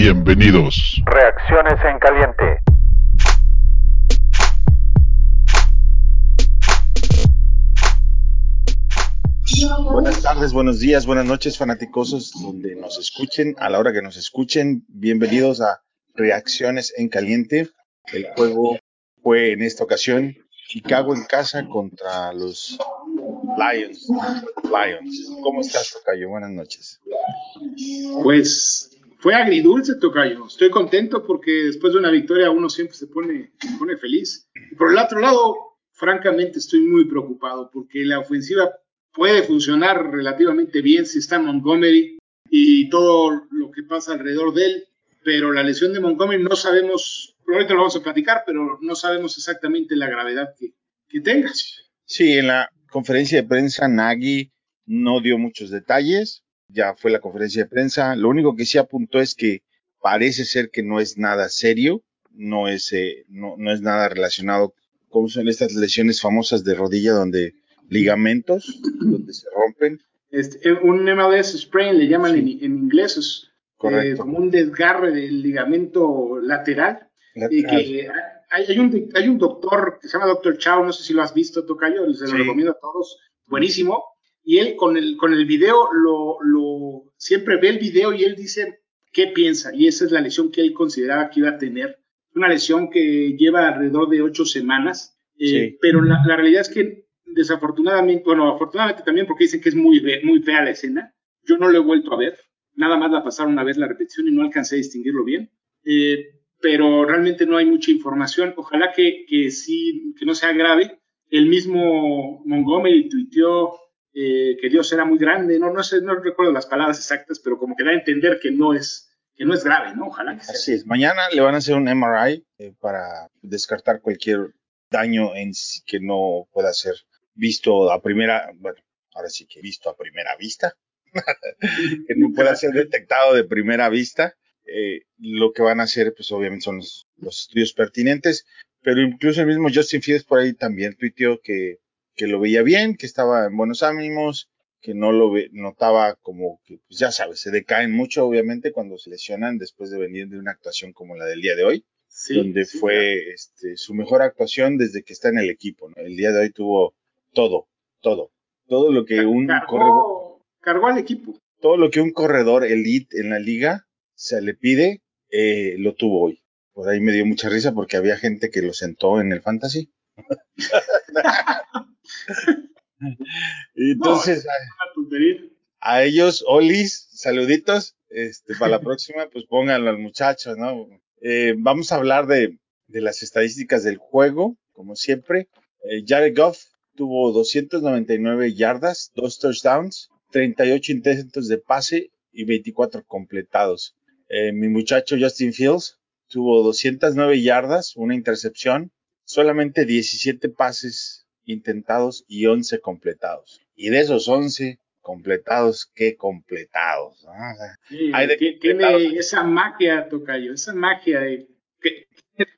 Bienvenidos. Reacciones en caliente. Buenas tardes, buenos días, buenas noches, fanáticosos, donde nos escuchen, a la hora que nos escuchen. Bienvenidos a Reacciones en Caliente. El juego fue en esta ocasión Chicago en casa contra los Lions. Lions. ¿Cómo estás, Tocayo? Buenas noches. Pues fue agridulce, Tocayo. Estoy contento porque después de una victoria uno siempre se pone, se pone feliz. Y por el otro lado, francamente estoy muy preocupado porque la ofensiva puede funcionar relativamente bien si está Montgomery y todo lo que pasa alrededor de él, pero la lesión de Montgomery no sabemos, ahorita lo vamos a platicar, pero no sabemos exactamente la gravedad que, que tenga. Sí, en la conferencia de prensa Nagy no dio muchos detalles, ya fue la conferencia de prensa, lo único que sí apuntó es que parece ser que no es nada serio, no es, eh, no, no es nada relacionado con son estas lesiones famosas de rodilla donde ligamentos donde se rompen. Este, un MLS sprain le llaman Sí. en, en inglés, es eh, como un desgarre del ligamento lateral. Y Lateral. que hay, hay un, hay un doctor que se llama Doctor Chao, no sé si lo has visto, Tocayo, se lo Sí. recomiendo a todos, buenísimo. Y él con el, con el video, lo, lo, siempre ve el video y él dice qué piensa. Y esa es la lesión que él consideraba que iba a tener. Una lesión que lleva alrededor de ocho semanas. eh, Sí. Pero la, la realidad es que desafortunadamente, bueno, afortunadamente también porque dicen que es muy, muy fea la escena. Yo no lo he vuelto a ver. Nada más la pasaron una vez la repetición y no alcancé a distinguirlo bien. Eh, pero realmente no hay mucha información. Ojalá que, que sí, que no sea grave. El mismo Montgomery tuiteó eh, que Dios era muy grande. No, no sé, no recuerdo las palabras exactas, pero como que da a entender que no es, que no es grave, ¿no? Ojalá que sea. Así es. Mañana le van a hacer un MRI eh, para descartar cualquier daño en que no pueda ser visto a primera, bueno, ahora sí que visto a primera vista, que no pueda ser detectado de primera vista. Eh, lo que van a hacer, pues obviamente son los, los estudios pertinentes, pero incluso el mismo Justin Fields por ahí también tuiteó que, que lo veía bien, que estaba en buenos ánimos, que no lo ve, notaba como que, pues ya sabes, se decaen mucho obviamente cuando se lesionan después de venir de una actuación como la del día de hoy, Sí, donde sí, fue este, su mejor actuación desde que está en el equipo. ¿no? El día de hoy tuvo todo, todo, todo lo que un corredor, cargó, cargó al equipo. todo lo que un corredor elite en la liga se le pide, eh, lo tuvo hoy. Por ahí me dio mucha risa porque había gente que lo sentó en el fantasy. Entonces, a ellos, Olis, saluditos. Este, para la próxima, pues pónganlo al muchacho, ¿no? Eh, vamos a hablar de, de las estadísticas del juego, como siempre. Eh, Jared Goff tuvo 299 yardas, dos touchdowns, 38 intentos de pase y 24 completados. Eh, mi muchacho Justin Fields tuvo 209 yardas, una intercepción, solamente 17 pases intentados y 11 completados. Y de esos 11 completados, qué completados. ¿no? O sea, Sí, Hay de ti- completados. tiene esa magia, Tocayo, esa magia de que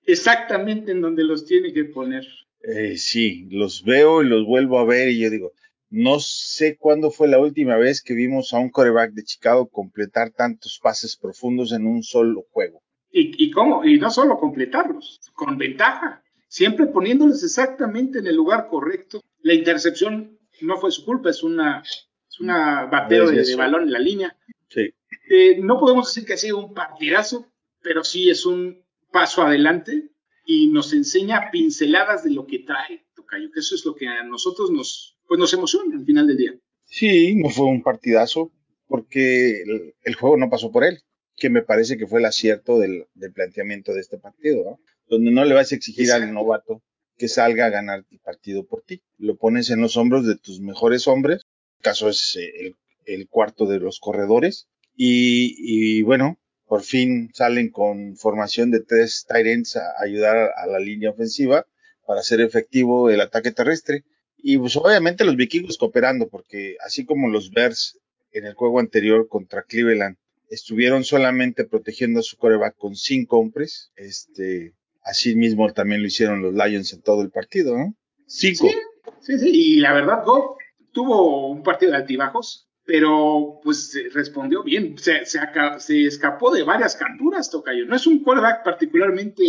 exactamente en donde los tiene que poner. Eh, sí, los veo y los vuelvo a ver y yo digo, no sé cuándo fue la última vez que vimos a un coreback de Chicago completar tantos pases profundos en un solo juego. ¿Y, y cómo? Y no solo completarlos, con ventaja, siempre poniéndolos exactamente en el lugar correcto. La intercepción no fue su culpa, es una, es una bateo de, de balón en la línea. Sí, Eh, no podemos decir que ha sido un partidazo, pero sí es un paso adelante y nos enseña pinceladas de lo que trae Tocayo, que eso es lo que a nosotros nos, pues nos emociona al final del día. sí, no fue un partidazo porque el, el juego no pasó por él, que me parece que fue el acierto del, del planteamiento de este partido, ¿no? Donde no le vas a exigir al novato que salga a ganar el partido por ti. Lo pones en los hombros de tus mejores hombres. El caso es eh, el, el cuarto de los corredores. Y, y bueno, por fin salen con formación de tres ends a ayudar a, a la línea ofensiva para hacer efectivo el ataque terrestre. Y pues obviamente los vikingos cooperando, porque así como los Bears en el juego anterior contra Cleveland estuvieron solamente protegiendo a su coreback con cinco hombres, este, así mismo también lo hicieron los Lions en todo el partido, ¿no? Cinco. Sí, sí, sí, y la verdad, Goff tuvo un partido de altibajos, pero pues respondió bien, se, se, se, escapó de varias capturas, Tocayo. No es un quarterback particularmente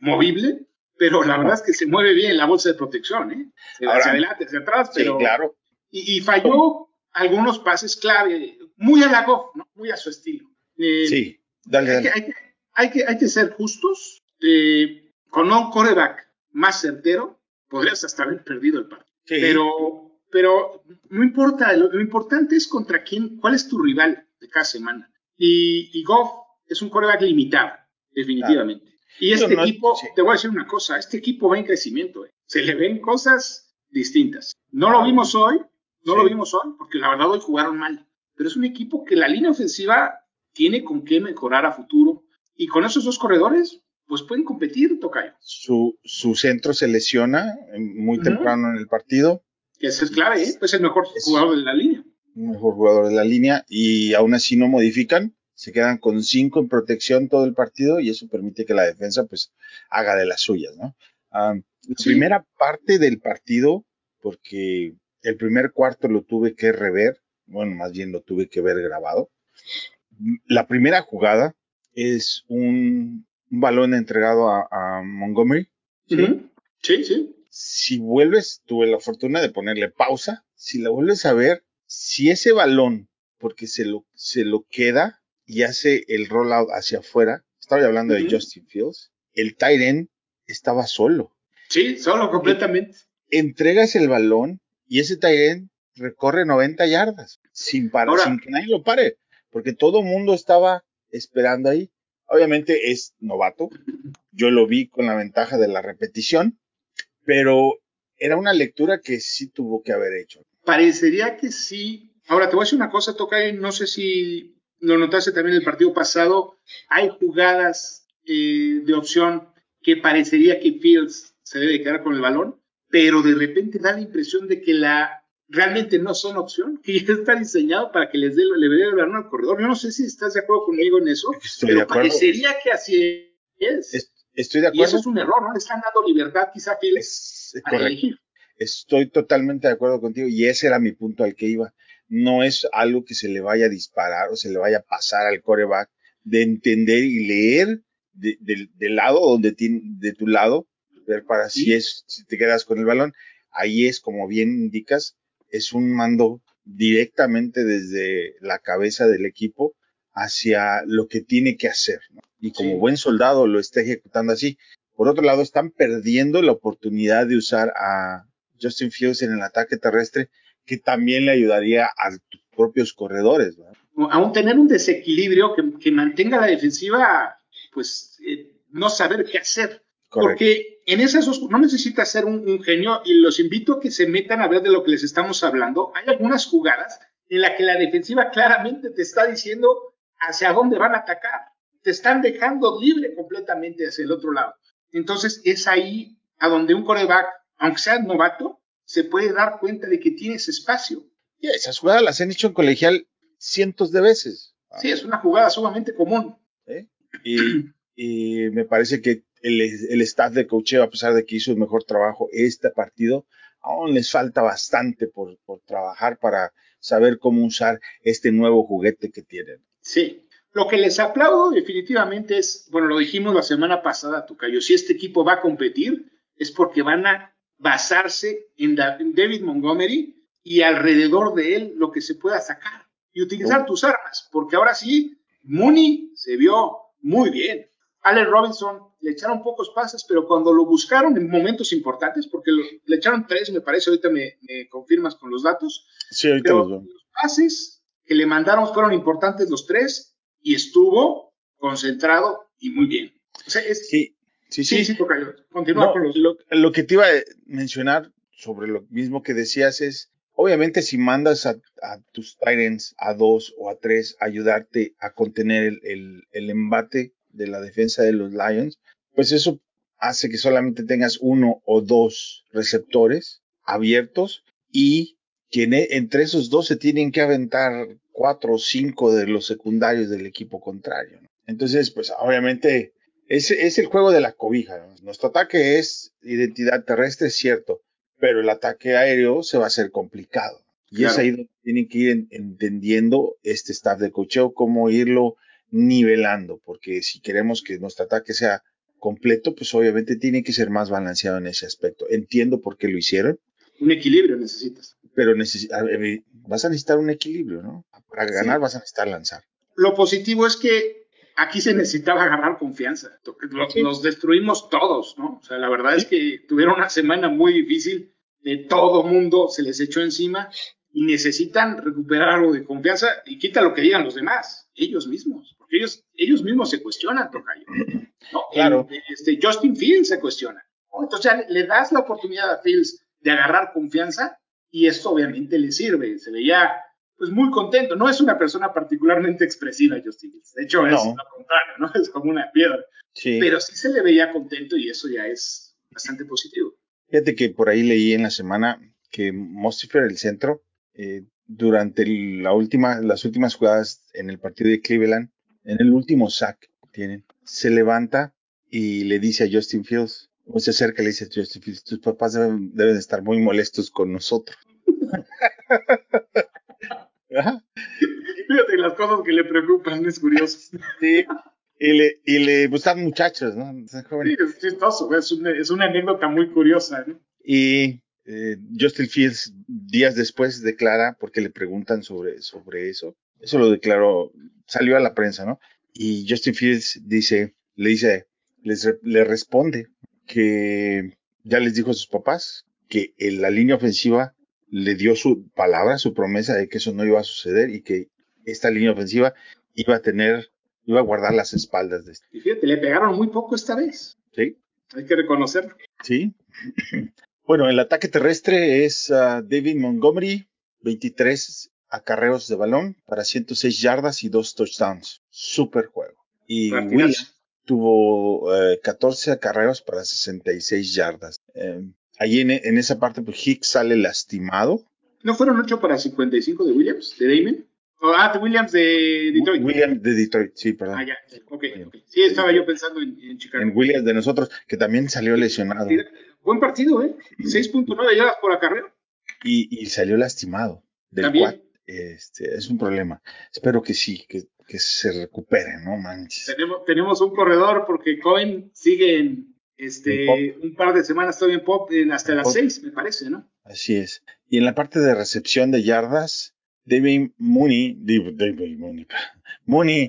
movible, pero la verdad es que se mueve bien la bolsa de protección, ¿eh? hacia adelante, hacia atrás, pero... Sí, claro. Y, y falló algunos pases clave, muy a la Goff, ¿no? muy a su estilo. Eh, sí, dale, dale. Hay, que, hay, que, hay, que, ser justos. Eh, con un coreback más certero, podrías hasta haber perdido el partido. Sí. Pero, pero no importa, lo, lo, importante es contra quién, cuál es tu rival de cada semana. Y, y Goff es un coreback limitado, definitivamente. Claro. Y este no, equipo, sí. te voy a decir una cosa, este equipo va en crecimiento, ¿eh? se le ven cosas distintas. No lo vimos hoy, no sí. lo vimos hoy, porque la verdad hoy jugaron mal. Pero es un equipo que la línea ofensiva tiene con qué mejorar a futuro. Y con esos dos corredores, pues pueden competir, Tocayo. Su, su centro se lesiona muy uh -huh. temprano en el partido. Que es clave, ¿eh? Es el mejor es jugador de la línea. Mejor jugador de la línea. Y aún así no modifican. Se quedan con cinco en protección todo el partido y eso permite que la defensa pues haga de las suyas, ¿no? Um, la sí. primera parte del partido, porque el primer cuarto lo tuve que rever, bueno, más bien lo tuve que ver grabado. La primera jugada es un, un balón entregado a, a Montgomery. ¿sí? Uh -huh. sí, sí. Si vuelves, tuve la fortuna de ponerle pausa. Si la vuelves a ver, si ese balón, porque se lo, se lo queda y hace el rollout hacia afuera, estaba hablando uh -huh. de Justin Fields, el end estaba solo. Sí, solo completamente. Entregas el balón y ese end recorre 90 yardas sin parar, Ahora, sin que nadie lo pare, porque todo el mundo estaba esperando ahí. Obviamente es novato, yo lo vi con la ventaja de la repetición, pero era una lectura que sí tuvo que haber hecho. Parecería que sí. Ahora te voy a decir una cosa, toca, no sé si lo notaste también el partido pasado, hay jugadas eh, de opción que parecería que Fields se debe quedar con el balón, pero de repente da la impresión de que la realmente no son opción, que ya está diseñado para que les dé le dé el balón al corredor. Yo no sé si estás de acuerdo conmigo en eso, Estoy pero parecería que así es. Estoy de acuerdo. Y eso es un error, ¿no? Le están dando libertad quizá a Fields es, correcto. elegir. Estoy totalmente de acuerdo contigo y ese era mi punto al que iba. No es algo que se le vaya a disparar o se le vaya a pasar al coreback de entender y leer de, de, del lado donde tiene, de tu lado, ver para ¿Sí? si es, si te quedas con el balón. Ahí es, como bien indicas, es un mando directamente desde la cabeza del equipo hacia lo que tiene que hacer. ¿no? Y como sí. buen soldado lo está ejecutando así. Por otro lado, están perdiendo la oportunidad de usar a Justin Fields en el ataque terrestre, que también le ayudaría a tus propios corredores. ¿no? Aún tener un desequilibrio que, que mantenga la defensiva, pues eh, no saber qué hacer. Correcto. Porque en esas dos, no necesitas ser un, un, genio y los invito a que se metan a ver de lo que les estamos hablando. Hay algunas jugadas en las que la defensiva claramente te está diciendo hacia dónde van a atacar. Te están dejando libre completamente hacia el otro lado. Entonces es ahí a donde un coreback, aunque sea novato, se puede dar cuenta de que tienes espacio. Esas jugadas las han hecho en colegial cientos de veces. Sí, es una jugada sumamente común. Y, y me parece que el, el staff de coacheo, a pesar de que hizo el mejor trabajo este partido, aún les falta bastante por, por trabajar para saber cómo usar este nuevo juguete que tienen. Sí, lo que les aplaudo definitivamente es, bueno, lo dijimos la semana pasada, Tucayo, si este equipo va a competir es porque van a basarse en, David Montgomery y alrededor de él lo que se pueda sacar y utilizar oh. tus armas, porque ahora sí, Mooney se vio muy bien. Allen Robinson le echaron pocos pases, pero cuando lo buscaron en momentos importantes, porque lo, le echaron tres, me parece, ahorita me, me confirmas con los datos. Sí, ahorita pero los, los pases que le mandaron fueron importantes los tres y estuvo concentrado y muy bien. O sea, es, sí, sí, sí. Sí, sí, toca. Continúa no, con los. Lo, lo, que te iba a mencionar sobre lo mismo que decías es, obviamente, si mandas a, a tus Tyrants a dos o a tres a ayudarte a contener el, el, el embate de la defensa de los Lions, pues eso hace que solamente tengas uno o dos receptores abiertos y que entre esos dos se tienen que aventar cuatro o cinco de los secundarios del equipo contrario. ¿no? Entonces, pues obviamente es, es, el juego de la cobija. ¿no? Nuestro ataque es identidad terrestre, es cierto, pero el ataque aéreo se va a hacer complicado. Y es Claro. ahí donde tienen que ir en- entendiendo este staff de cocheo, cómo irlo nivelando, porque si queremos que nuestro ataque sea completo, pues obviamente tiene que ser más balanceado en ese aspecto. Entiendo por qué lo hicieron, Un equilibrio necesitas. pero a ver, vas a necesitar un equilibrio, ¿no? Para Sí. ganar vas a necesitar lanzar. Lo positivo es que aquí se necesitaba agarrar confianza. Los, Sí. los destruimos todos, ¿no? O sea, la verdad es que tuvieron una semana muy difícil. De todo mundo se les echó encima y necesitan recuperar algo de confianza y quita lo que digan los demás, ellos mismos, porque ellos, ellos mismos se cuestionan, Tocayo. ¿no? Claro. El- este, Justin Fields se cuestiona. ¿no? Entonces ya le das la oportunidad a Fields de agarrar confianza y esto obviamente le sirve. Se veía pues muy contento. No es una persona particularmente expresiva, Justin Fields. De hecho, es No. lo contrario, ¿no? Es como una piedra. Sí. Pero sí se le veía contento y eso ya es bastante positivo. Fíjate que por ahí leí en la semana que Mostifer, el centro, eh, durante la última, las últimas jugadas en el partido de Cleveland, en el último sack que tienen, se levanta y le dice a Justin Fields, o se acerca y le dice a Justin Fields, tus papás deben, deben estar muy molestos con nosotros. Fíjate las cosas que le preocupan, es curioso. sí. Y le, y le pues, muchachos, ¿no? Sí, es chistoso, es una, es una anécdota muy curiosa, ¿no? Y eh, Justin Fields días después declara, porque le preguntan sobre, sobre eso, eso lo declaró, salió a la prensa, ¿no? Y Justin Fields dice, le dice, les, le responde que ya les dijo a sus papás que en la línea ofensiva le dio su palabra, su promesa de que eso no iba a suceder y que esta línea ofensiva iba a tener, iba a guardar las espaldas de este. Y fíjate, le pegaron muy poco esta vez. ¿Sí? Hay que reconocerlo. Sí. Bueno, el ataque terrestre es ah, David Montgomery, 23 acarreos de balón para 106 yardas y 2 touchdowns. Super juego. Y Partidazo. William tuvo eh, 14 acarreos para 66 yardas. Eh, ahí en, en esa parte, pues Hicks sale lastimado. ¿No fueron 8 para 55 de Williams, de Damon? Oh, ah, de Williams de Detroit. William de Detroit, sí, perdón. Ah, ya. Ok, ok. Sí, estaba yo pensando en, en Chicago. En Williams de nosotros, que también salió lesionado. Buen partido, ¿eh? 6.9 yardas por acarreo. Y, y salió lastimado del También. Este, es un problema. Espero que sí, que, que se recupere, no manches. Tenemos, tenemos un corredor porque Cohen sigue en este, un par de semanas todavía en pop en hasta En las pop. 6, me parece, ¿no? Así es. Y en la parte de recepción de yardas, David Mooney, digo, David Mooney, Mooney,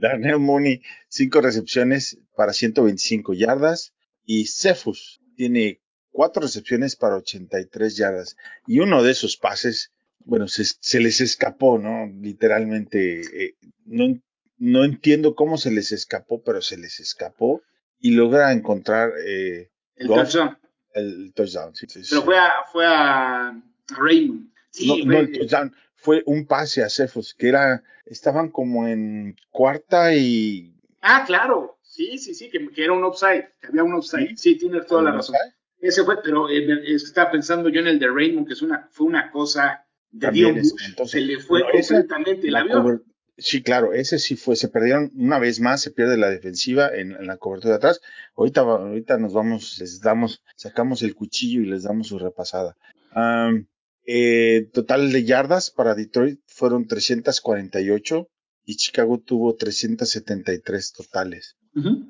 Darnell Mooney, cinco recepciones para 125 yardas. Y Cephus tiene cuatro recepciones para 83 yardas. Y uno de esos pases, bueno, se, se les escapó, ¿no? Literalmente, eh, no, no entiendo cómo se les escapó, pero se les escapó y logra encontrar eh, El touchdown. el touchdown. sí, sí, Pero sí. fue a, fue a Raymond. Sí, no, fue- no el touchdown, fue un pase a Cephus, que era, estaban como en cuarta y... Ah, claro. Sí, sí, sí, que, que era un offside, que había un offside. Sí, tienes toda la razón. Ese fue, pero eh, estaba pensando yo en el de Raymond, que es una, fue una cosa de espantoso. Se le fue No, completamente el La avión. cover- Sí, claro, ese sí fue, se perdieron una vez más, se pierde la defensiva en, en la cobertura de atrás. Ahorita, ahorita nos vamos, les damos, sacamos el cuchillo y les damos su repasada. Eh, total de yardas para Detroit fueron 348 y Chicago tuvo 373 totales.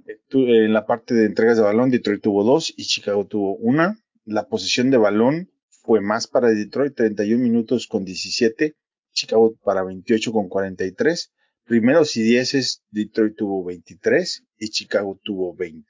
Eh, En la parte de entregas de balón, Detroit tuvo dos y Chicago tuvo una. La posición de balón fue más para Detroit, 31 minutos con 17, Chicago para 28 con 43. Primeros y dieces, Detroit tuvo 23 y Chicago tuvo 20.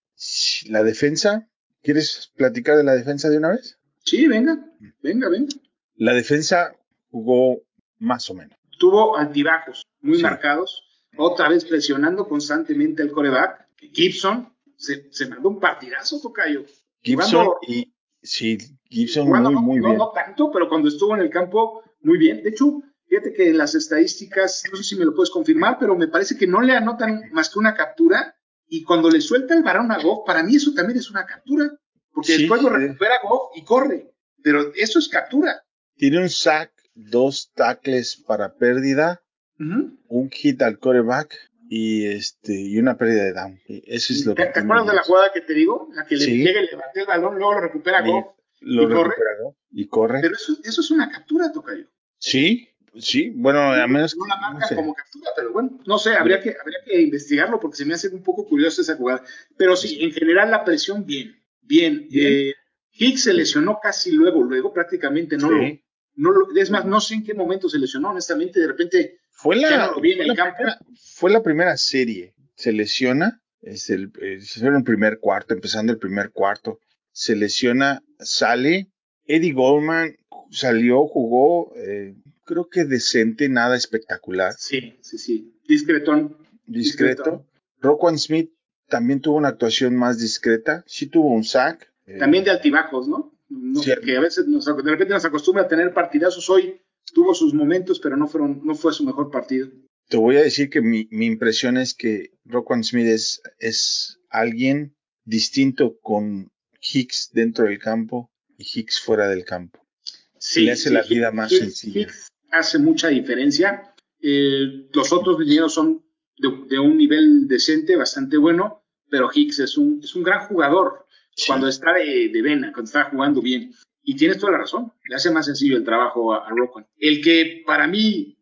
La defensa, ¿quieres platicar de la defensa de una vez? Sí, venga, venga, venga. La defensa jugó más o menos. Tuvo altibajos muy Sí. marcados, otra vez presionando constantemente al coreback. Gibson se, se mandó un partidazo, Tocayo. Gibson Jugando- y sí, Gibson Jugando, muy, no, muy no, bien. no tanto, pero cuando estuvo en el campo, muy bien. De hecho, fíjate que las estadísticas, no sé si me lo puedes confirmar, pero me parece que no le anotan más que una captura. Y cuando le suelta el varón a Goff, para mí eso también es una captura, porque Sí, después lo recupera Goff y corre. Pero eso es captura. Tiene un sack, dos tackles para pérdida, un hit al quarterback y este y una pérdida de down. Eso es lo ¿Te, que te acuerdas de la jugada que te digo? La que le Sí. llega y levanta el balón, luego lo recupera. Goff. Lo y corre? recupera, ¿no? y corre. Pero eso, eso es una captura, Tocayo. Sí, sí, bueno, a menos No la marca no sé. como captura, pero bueno, no sé, habría que, habría que investigarlo porque se me hace un poco curiosa esa jugada. Pero sí, en general la presión, bien, bien. Bien. Eh, Hicks se lesionó casi luego, luego prácticamente no, lo, no lo, es más, no sé en qué momento se lesionó, honestamente, de repente, Fue la, no fue la primera, fue la primera serie. Se lesiona, es el, es el primer cuarto, empezando el primer cuarto. Se lesiona, sale. Eddie Goldman salió, jugó, eh, creo que decente, nada espectacular, sí, sí, sí, discretón. discreto. Roquan Smith también tuvo una actuación más discreta, sí tuvo un sack. eh, También de altibajos, ¿no? no que a veces nos, de repente nos acostumbra a tener partidazos hoy, tuvo sus momentos, pero no fueron, no fue su mejor partido. Te voy a decir que mi, mi impresión es que Roquan Smith es, es alguien distinto con Hicks dentro del campo y Hicks fuera del campo. Sí, Le hace sí, la vida más Hicks- sencilla. Hicks hace mucha diferencia. Eh, los otros linieros son de, de un nivel decente, bastante bueno, pero Hicks es un, es un gran jugador Sí. cuando está de, de vena, cuando está jugando bien. Y tienes toda la razón, le hace más sencillo el trabajo a, a Roquan. El que para mí,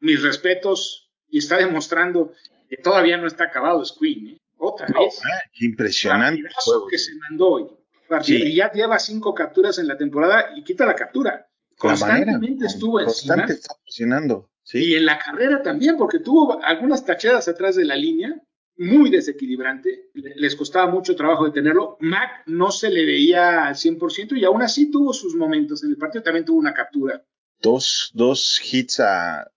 mis respetos, y está demostrando que todavía no está acabado es Queen, ¿eh? otra No, vez. impresionante juego. que se mandó hoy. Sí. Y ya lleva cinco capturas en la temporada y quita la captura. La manera, Constantemente estuvo constante encima. está presionando. Y Sí, en la carrera también, porque tuvo algunas tacheadas atrás de la línea, muy desequilibrante. Le- Les costaba mucho trabajo detenerlo. Mac no se le veía al 100% y aún así tuvo sus momentos. En el partido también tuvo una captura. dos, dos hits a,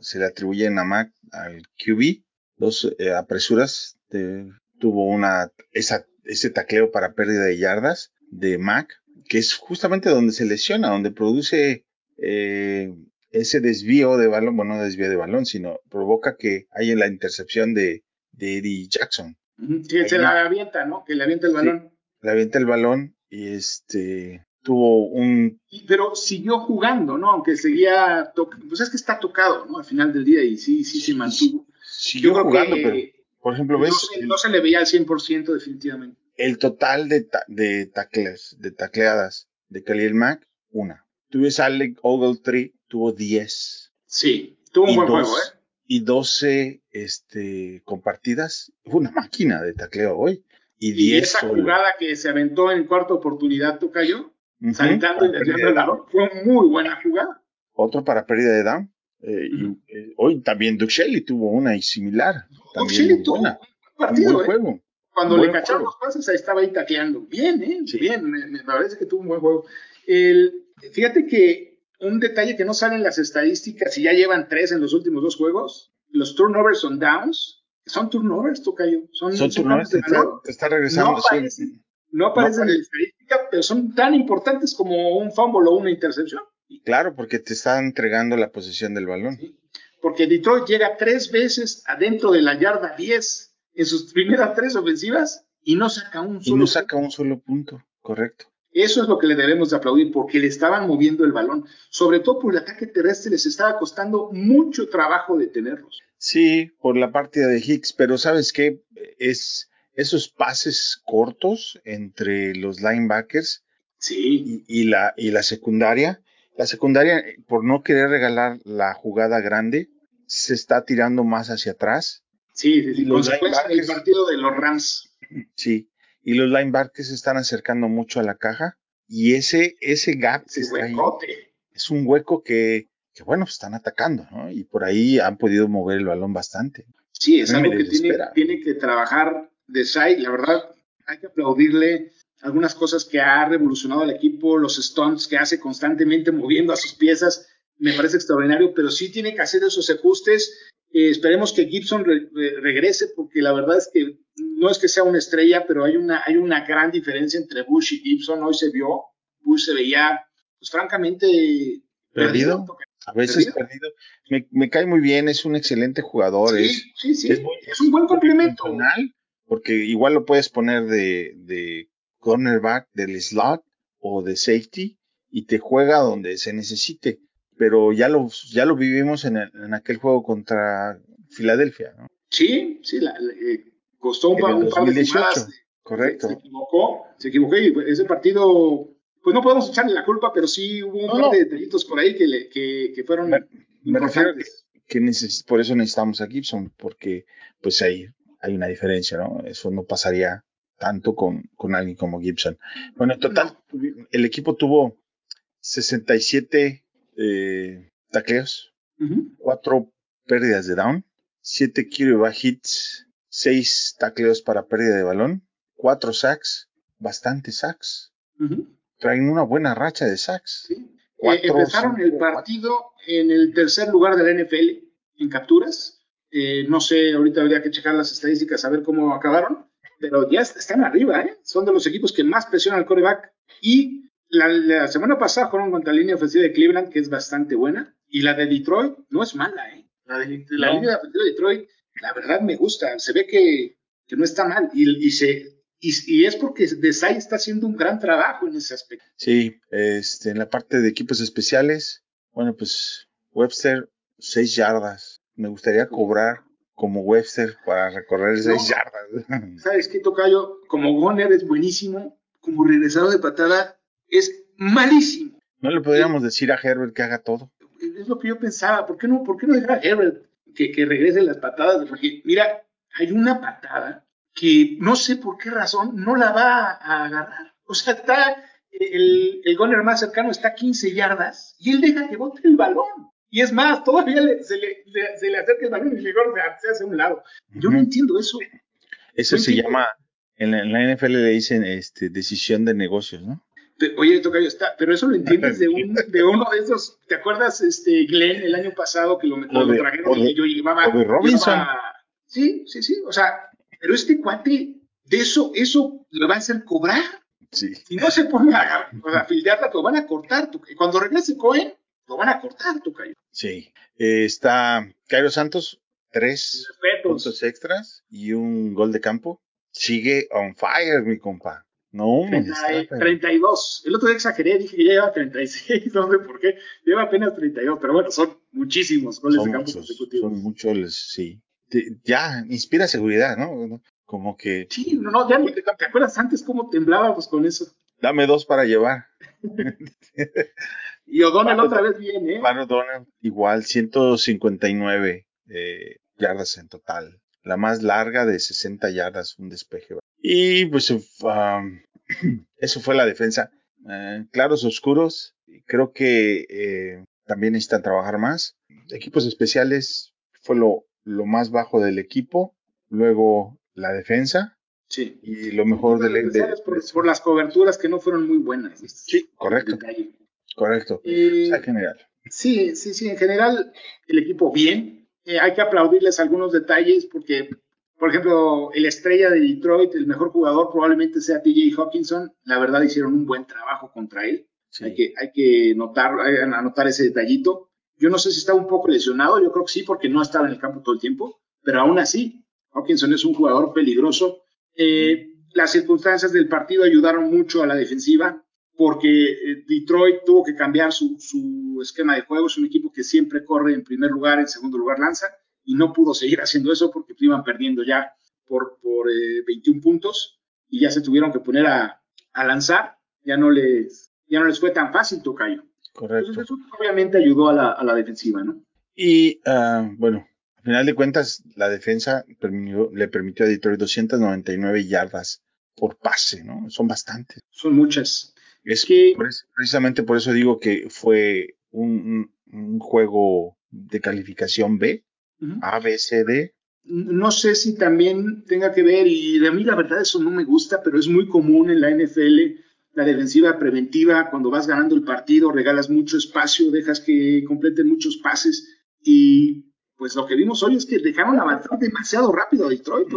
se le atribuyen a Mac, al QB, dos eh, apresuras. tuvo una, esa, ese tacleo para pérdida de yardas de Mac, que es justamente donde se lesiona, donde produce eh, ese desvío de balón, bueno, no desvío de balón, sino provoca que haya la intercepción de, de Eddie Jackson. Que se la avienta, ¿no? Que le avienta el Sí. balón. Le avienta el balón y este tuvo un pero siguió jugando, ¿no? Aunque seguía, to- pues es que está tocado, ¿no? Al final del día y sí, sí se mantuvo. siguió Yo creo jugando, que pero por ejemplo, no ves se, no se le veía al 100% definitivamente. el total de, ta- de tacles, de tacleadas de Khalil Mack, una. Tú ves Alec Ogletree, tuvo 10 Sí, tuvo un buen dos- juego, ¿eh? Y 12 este, compartidas. Fue una máquina de tacleo hoy. Y Y 10 esa solo. jugada que se aventó en cuarta oportunidad, Tocayo, Ujú, saltando y desviando el balón, fue muy buena jugada. Otro para pérdida de down. Eh, y, eh, hoy también Duke Shelley tuvo una y similar. También Shelley muy tuvo un partido, buen ¿eh? juego. Cuando le cacharon los pases, ahí estaba ahí tacleando. Bien, ¿eh? Sí. Bien, me, me parece que tuvo un buen juego. El, fíjate que un detalle que no sale en las estadísticas y ya llevan tres en los últimos dos juegos, los turnovers son downs. Son turnovers, Tocayo. Son, Son son turnovers, de está, regresando. No aparecen. No aparecen en la estadística, pero son tan importantes como un fumble o una intercepción. Claro, porque te está entregando la posesión del balón. ¿sí? Porque Detroit llega tres veces adentro de la yarda 10 en sus primeras tres ofensivas y no saca un Y solo. no saca un solo punto, correcto. Eso es lo que le debemos de aplaudir, porque le estaban moviendo el balón. Sobre todo por el ataque terrestre les estaba costando mucho trabajo detenerlos. Sí, por la parte de Hicks, pero ¿sabes qué? Es esos pases cortos entre los linebackers Sí, y, y la, y la secundaria. La secundaria, por no querer regalar la jugada grande, se está tirando más hacia atrás. sí, sí, sí. Los linebackers- partido de los Rams. Sí. Y los linebackers se están acercando mucho a la caja. Y ese, ese gap que Ese está ahí huecote. es un hueco que, que, bueno, pues están atacando, ¿no? Y por ahí han podido mover el balón bastante. Sí, es algo que tiene, tiene que trabajar de side. La verdad, hay que aplaudirle algunas cosas que ha revolucionado al equipo, los stunts que hace constantemente moviendo a sus piezas. Me parece extraordinario, pero sí tiene que hacer esos ajustes. Eh, esperemos que Gibson re- re- regrese, porque la verdad es que no es que sea una estrella, pero hay una, hay una gran diferencia entre Bush y Gibson. Hoy se vio, Bush se veía, pues francamente, Perdido. A veces Perdido. perdido. Me, me cae muy bien, es un excelente jugador. es, Sí, sí, sí. es muy- es un buen complemento. porque igual lo puedes poner de, de cornerback, del slot o de safety y te juega donde se necesite. Pero ya lo, ya lo vivimos en, el- en aquel juego contra Filadelfia, ¿no? Sí, sí, la- la- eh, costó un, par de 2018, jugadas. correcto. Se, se equivocó, se equivocó y ese partido pues no podemos echarle la culpa, pero sí hubo un No, par no. de detallitos por ahí que, le, que, que fueron Me- me refiero importantes. que neces- por eso necesitamos a Gibson, porque pues ahí hay una diferencia, ¿no? Eso no pasaría tanto con, con alguien como Gibson. Bueno, en total, el equipo tuvo 67 eh, tacleos, Ujú. 4 pérdidas de down, 7 QB hits, 6 tacleos para pérdida de balón, 4 sacks, bastantes sacks. Traen una buena racha de sacks. Sí. Eh, Cuatro, empezaron el partido en el tercer lugar de la NFL en capturas. Eh, no sé, ahorita habría que checar las estadísticas a ver cómo acabaron, pero ya est- están arriba, ¿eh? Son de los equipos que más presionan al coreback. Y la, la semana pasada fueron contra la línea ofensiva de Cleveland, que es bastante buena, y la de Detroit no es mala, ¿eh? La, de, la No. línea ofensiva de Detroit, la verdad me gusta, se ve que, que no está mal, y, y se, y, y es porque Desai está haciendo un gran trabajo en ese aspecto. Sí, este, en la parte de equipos especiales, bueno, pues Webster, 6 yardas. Me gustaría cobrar como Webster para recorrer 6 No. yardas. ¿Sabes qué, Tocayo? Como Goner es buenísimo, como regresado de patada es malísimo. no le podríamos decir a Herbert que haga todo. Es lo que yo pensaba. ¿Por qué no, por qué no dejar a Herbert que, que regrese las patadas? Porque, mira, hay una patada que no sé por qué razón no la va a agarrar. O sea, está el, el Goner más cercano está a 15 yardas y él deja que bote el balón. Y es más, todavía le- se, le, le- se le acerca el balón y mejor se, se hace a un lado. Yo no entiendo eso. Eso no se entiendo. llama, en la, en la NFL le dicen este, decisión de negocios, ¿no? Oye, Tocayo, está, pero eso lo entiendes de, un, de uno de esos. ¿Te acuerdas, este, Glenn, el año pasado que lo, lo de- trajeron de- y yo llevaba. o de Robinson. llevaba- sí, sí, sí. O sea, pero este cuate, de eso, eso le va a hacer cobrar. Sí. Si no se pone a, o sea, a fildearla, lo van a cortar. Tocayo. Cuando regrese Cohen, lo van a cortar, Tocayo. Sí. Eh, está Cairo Santos, 3 Respetos. puntos extras y un gol de campo. Sigue on fire, mi compa. No, hombre, está, 30 pero- 32. El otro día exageré, dije que ya lleva 36, no sé por qué. Lleva apenas 32, pero bueno, son muchísimos goles son de campo muchos, consecutivos. son muchos, sí. Te- ya, inspira seguridad, ¿no? Como que Sí, no, no, ya ni- te acuerdas antes cómo temblábamos con eso. dame dos para llevar. Y O'Donnell otra vez bien, ¿eh? Donald, igual, 159 eh, yardas en total. La más larga de 60 yardas, un despeje. Y pues um, eso fue la defensa. Eh, claros oscuros, creo que eh, también necesitan trabajar más. Equipos especiales fue lo, lo más bajo del equipo. Luego la defensa Sí. y lo mejor del de, por, por las coberturas que no fueron muy buenas. Sí, correcto, correcto. Eh, O sea, en general. Sí, sí, sí, en general el equipo bien. Eh, hay que aplaudirles algunos detalles porque, por ejemplo, el estrella de Detroit, el mejor jugador probablemente sea TJ Hawkinson. La verdad hicieron un buen trabajo contra él. Sí. Hay que, hay que notar, hay que anotar ese detallito. Yo no sé si está un poco lesionado, yo creo que sí, porque no estaba en el campo todo el tiempo, pero aún así, Hawkinson es un jugador peligroso. Eh, las circunstancias del partido ayudaron mucho a la defensiva, porque eh, Detroit tuvo que cambiar su, su esquema de juego. Es un equipo que siempre corre en primer lugar, en segundo lugar lanza, y no pudo seguir haciendo eso porque iban perdiendo ya por, por eh, 21 puntos y ya se tuvieron que poner a, a lanzar. Ya no les, ya no les fue tan fácil, Tocayo. Correcto. Entonces, eso obviamente ayudó a la, a la defensiva, ¿no? Y ah, bueno, al final de cuentas, la defensa permitió- le permitió a Detroit 299 yardas por pase, ¿no? Son bastantes. Son muchas. Es que- por precisamente por eso digo que fue un, un- un juego de calificación B, A, B, C, D. No sé si también tenga que ver, y de mí la verdad eso no me gusta, pero es muy común en la NFL, la defensiva preventiva, cuando vas ganando el partido, regalas mucho espacio, dejas que completen muchos pases, y pues lo que vimos hoy es que dejaron avanzar demasiado rápido a Detroit.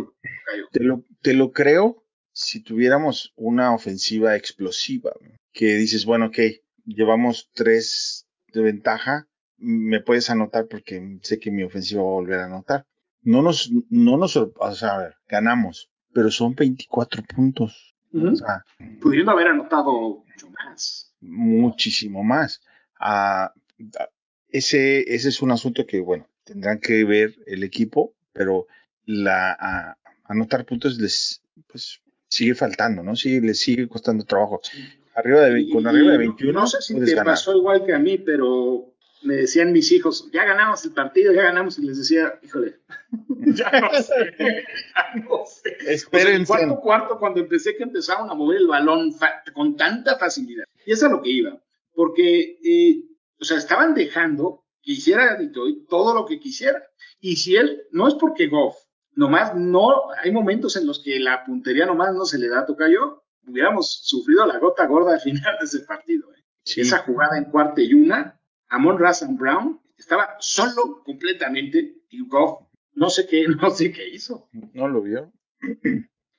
Te lo, te lo creo si tuviéramos una ofensiva explosiva, que dices, bueno, ok, llevamos tres de ventaja, me puedes anotar porque sé que mi ofensiva va a volver a anotar. No nos, no nos, o sea, a ver, ganamos, pero son 24 puntos. Ujú. O sea, Pudiendo haber anotado mucho más. muchísimo más. Ah, ah, ese, ese es un asunto que, bueno, tendrán que ver el equipo, pero la ah, anotar puntos les pues sigue faltando, ¿no? Sigue, les sigue costando trabajo. Arriba de, Y- con arriba de y 21 No sé si te ganar. pasó igual que a mí, pero me decían mis hijos, ya ganamos el partido, ya ganamos, y les decía, híjole, ya no sé, ya no sé. O sea, el Espérense. cuarto cuarto, cuando empecé que empezaron a mover el balón con tanta facilidad. Y eso es a lo que iba. Porque, eh, o sea, estaban dejando que hiciera Detroit todo lo que quisiera. Y si él, no es porque Goff, nomás no, hay momentos en los que la puntería nomás no se le da a Tocayo, hubiéramos sufrido la gota gorda al final de ese partido. ¿eh? Sí. Esa jugada en cuarta y una, Amon Razan Brown estaba solo completamente y Goff no sé qué, no sé qué hizo. ¿No lo vio?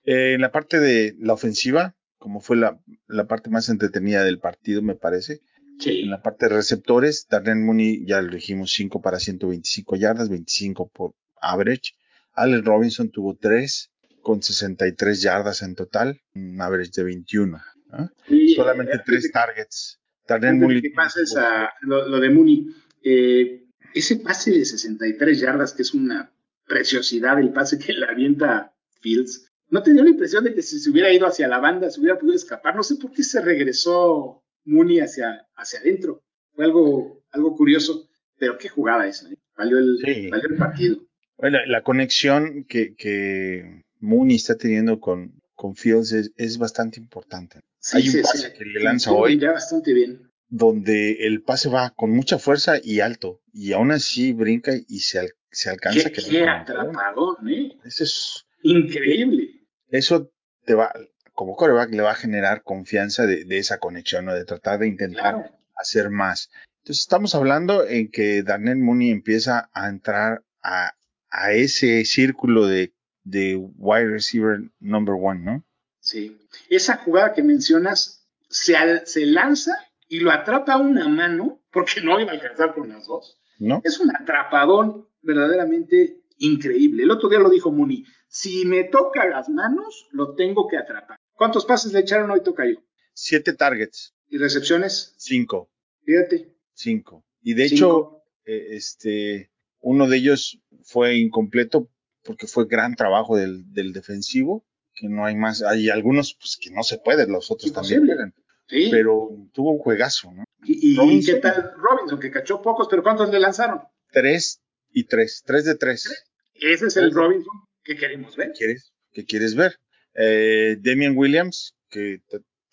Eh, en la parte de la ofensiva, como fue la, la parte más entretenida del partido, me parece. Sí. En la parte de receptores, Darnell Mooney, ya lo dijimos, 5 para 125 yardas, 25 por average. Allen Robinson tuvo 3 con 63 yardas en total, un average de 21. ¿ah? Y, Solamente eh, 3 targets. Darnell Antes de Mooney. que pases a lo, lo de Mooney, eh, ese pase de 63 yardas, que es una preciosidad, el pase que le avienta Fields, ¿no te dio la impresión de que si se hubiera ido hacia la banda, se hubiera podido escapar? No sé por qué se regresó Mooney hacia, hacia adentro. Fue algo, algo curioso, pero qué jugada esa, ¿eh? valió, el, Sí. valió el partido. Bueno, la conexión que, que Mooney está teniendo con, con Fields es, es bastante importante. Hay un pase que le lanza hoy. Ya bastante bien. donde el pase va con mucha fuerza y alto, y aún así brinca y se, al- se alcanza Qué, quedar qué atrapadón, ¿eh? Ese es- Increíble. eso te va, como coreback, le va a generar confianza de, de esa conexión, ¿no? de tratar de intentar Claro. hacer más. Entonces, estamos hablando en que Darnell Mooney empieza a entrar a, a ese círculo de, de wide receiver number one, ¿no? Sí. Esa jugada que mencionas se, al- se lanza y lo atrapa a una mano, porque no iba a alcanzar con las dos. ¿No? Es un atrapadón verdaderamente increíble. El otro día lo dijo Muni. Si me toca las manos, lo tengo que atrapar. ¿Cuántos pases le echaron hoy Tocayo? Siete targets, ¿Y recepciones? cinco, Fíjate. cinco. Y de Cinco. hecho, eh, este, uno de ellos fue incompleto porque fue gran trabajo del, del defensivo, que no hay más, hay algunos pues que no se puede, los otros también Sí. pero tuvo un juegazo, ¿no? ¿Y, y Robinson. qué tal Robinson, que cachó pocos, pero ¿cuántos le lanzaron? Tres y tres, tres de tres. Ese es el. Robinson que queremos ver. ¿Quieres? ¿Qué quieres ver? Eh, Damian Williams, que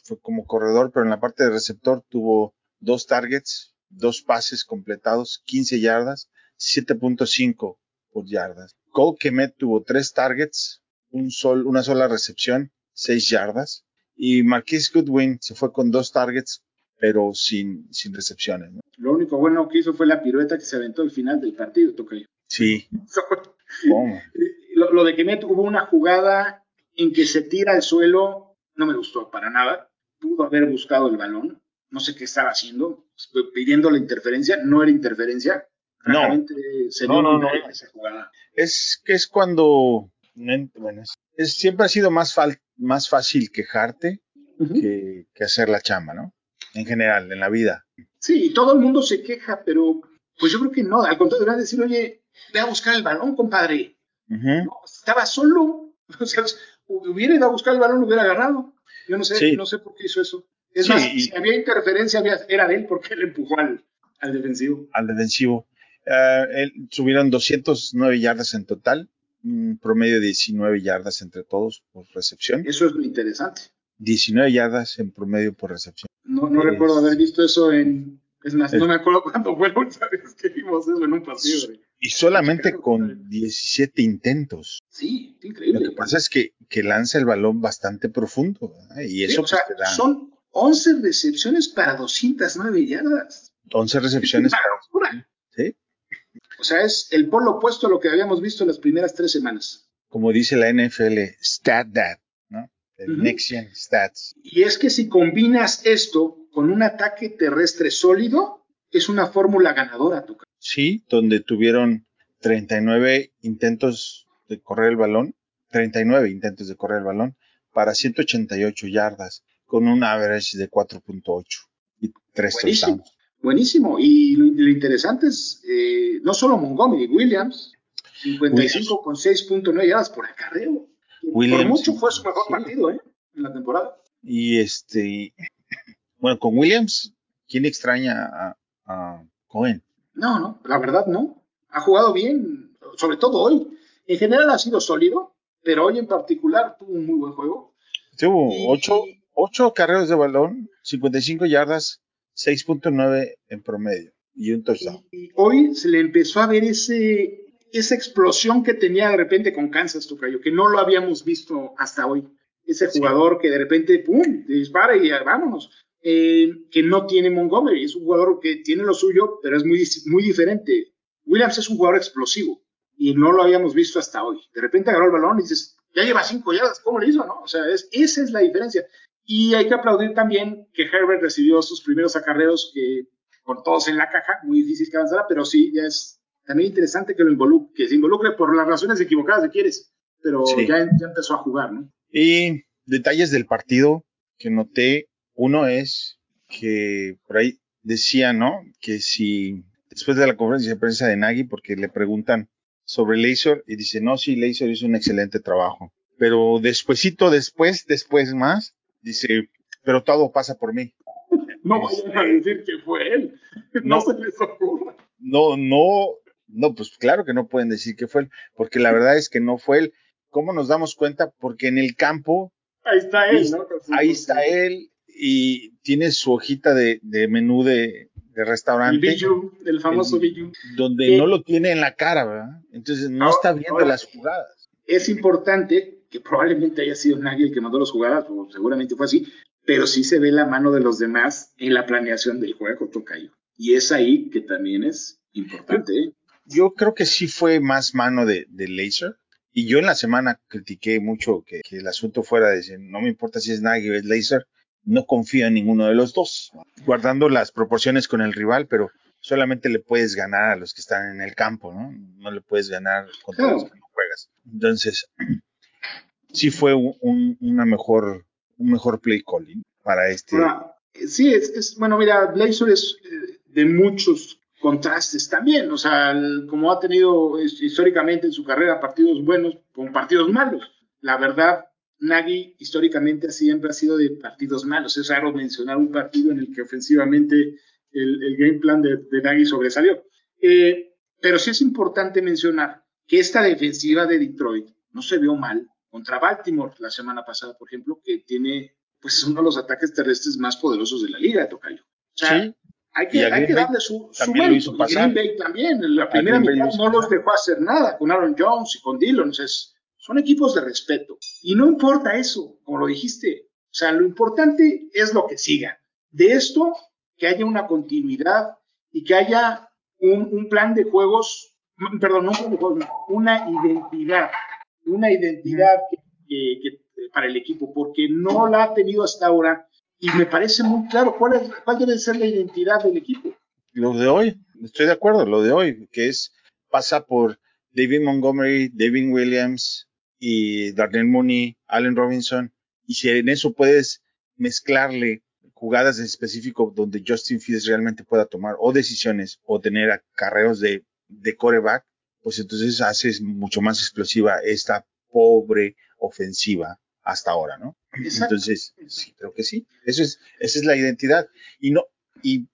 fue como corredor, pero en la parte de receptor tuvo dos targets, dos pases completados, 15 yardas, 7.5 por yardas. Cole Kemet tuvo tres targets, un sol, una sola recepción, 6 yardas. Y Marquise Goodwin se fue con dos targets, pero sin, sin recepciones. ¿no? Lo único bueno que hizo fue la pirueta que se aventó al final del partido, Tocayo. Sí, ¿cómo? Lo, lo de que Met hubo una jugada en que se tira al suelo, no me gustó para nada. Pudo haber buscado el balón, no sé qué estaba haciendo, pidiendo la interferencia, no era interferencia. No. Realmente se No, no, esa jugada. Es que es cuando, no ent- bueno, es, es- siempre ha sido más, fal- más fácil quejarte que, que hacer la chamba, ¿no? En general, en la vida. Sí, todo el mundo se queja, pero pues yo creo que no. Al contrario, deberían decir, oye, ve a buscar el balón, compadre. No, estaba solo. O sea, hubiera ido a buscar el balón, lo hubiera agarrado. Yo no sé, Sí. no sé por qué hizo eso. Es Sí, más, y- si había interferencia, había- era de él porque él empujó al, al defensivo. Al defensivo. Eh, él- subieron 209 yardas en total, un promedio de 19 yardas entre todos por recepción. Eso es lo interesante. 19 yardas en promedio por recepción. No, no Es- recuerdo haber visto eso en. Es más, Es- no me acuerdo cuándo fue la última vez que vimos eso en un partido. güey. Y solamente con 17 intentos. Sí, Lo increíble. que pasa es que, que lanza el balón bastante profundo. ¿verdad? Y Sí, eso o sea, pues, te da son 11 recepciones para 209 yardas. 11 recepciones. Para-. ¿sí? O sea, es el polo opuesto a lo que habíamos visto en las primeras tres semanas. como dice la NFL, stat that, ¿no? El. Next Gen Stats. Y es que si combinas esto con un ataque terrestre sólido, es una fórmula ganadora, tu Sí, donde tuvieron 39 intentos de correr el balón, 39 intentos de correr el balón para 188 yardas, con un average de 4.8 y 3 Buenísimo. touchdowns. Buenísimo. Y lo, lo interesante es, eh, no solo Montgomery, Williams, 55 con 6.9 yardas por acarreo. Williams, por mucho fue su mejor sí. partido, ¿eh? En la temporada. Y este, bueno, con Williams, ¿quién extraña a, a Cohen? No, no, la verdad no. Ha jugado bien, sobre todo hoy. En general ha sido sólido, pero hoy en particular tuvo un muy buen juego. Tuvo Y- ocho, ocho carreras de balón, 55 yardas, 6.9 en promedio y un touchdown. Y hoy se le empezó a ver ese, esa explosión que tenía de repente con Kansas, Tocayo, que no lo habíamos visto hasta hoy. Ese Sí. jugador que de repente, ¡pum!, dispara y vámonos. Eh, que no tiene Montgomery, es un jugador que tiene lo suyo, pero es muy, muy diferente. Williams es un jugador explosivo y no lo habíamos visto hasta hoy. De repente agarró el balón y dices, ya lleva cinco yardas, ¿cómo le hizo? No? O sea, es, esa es la diferencia. Y hay que aplaudir también que Herbert recibió sus primeros acarreos que con todos en la caja, muy difícil que avanzara, pero sí, ya es también interesante que lo involucre, que se involucre por las razones equivocadas si quieres, pero Sí. ya, ya empezó a jugar, ¿no? Y detalles del partido que noté, uno es que por ahí decía, ¿no? Que si después de la conferencia de prensa de Nagy, porque le preguntan sobre Laser y dice, no, sí, Laser hizo un excelente trabajo. Pero despuesito, después, después más, dice, pero todo pasa por mí. No vayan a decir que fue él, no, No. se les ocurra. No, no, no, pues claro que no pueden decir que fue él, porque la verdad es que no fue él. ¿Cómo nos damos cuenta? Porque en el campo Ahí está él, ahí está él y tiene su hojita de, de menú de, de El restaurante Biju, el famoso Biju. donde Sí. no lo tiene en la cara, ¿verdad? Entonces no está viendo las jugadas. Es importante que probablemente haya sido Nagy el que mandó las jugadas, o seguramente fue así, pero sí se ve la mano de los demás en la planeación del juego, Tocayo. Y es ahí que también es importante, ¿eh? Yo creo que sí fue más mano de, de Laser. Y yo en la semana critiqué mucho que, que el asunto fuera de decir, no me importa si es Nagy o es Laser, no confío en ninguno de los dos, guardando las proporciones con el rival, pero solamente le puedes ganar a los que están en el campo, ¿no? No le puedes ganar contra Claro. los que no juegas. Entonces, sí fue un, un- una mejor, un mejor play calling para este. Sí, es, bueno, mira, Blazer es eh, de muchos contrastes también, o sea, como ha tenido históricamente en su carrera partidos buenos con partidos malos. La verdad, Nagy históricamente siempre ha sido de partidos malos. Es raro mencionar un partido en el que ofensivamente el, el game plan de, de Nagy sobresalió. Eh, pero sí es importante mencionar que esta defensiva de Detroit no se vio mal contra Baltimore la semana pasada, por ejemplo, que tiene pues uno de los ataques terrestres más poderosos de la liga, Tocayo. O sea, Sí, hay que, hay que darle su, su también lo mérito. hizo. Green Bay también. En la primera mitad no los dejó hacer nada con Aaron Jones y con Dillon. O sea, es- son equipos de respeto. Y no importa eso, como lo dijiste. O sea, lo importante es lo que siga. De esto, que haya una continuidad y que haya un, un plan de juegos, perdón, no un plan de juegos, una identidad, una identidad que, que- para el equipo, porque no la ha tenido hasta ahora y me parece muy claro cuál, cuál debe ser la identidad del equipo. lo de hoy, estoy de acuerdo, lo de hoy, que es, pasa por David Montgomery, David Williams y Darnell Mooney, Allen Robinson, y si en eso puedes mezclarle jugadas en específico donde Justin Fields realmente pueda tomar o decisiones o tener acarreos de, de coreback, pues entonces haces mucho más explosiva esta pobre ofensiva hasta ahora, ¿no? Exacto. Entonces, sí, creo que sí. Eso es, esa es la identidad. Y no, y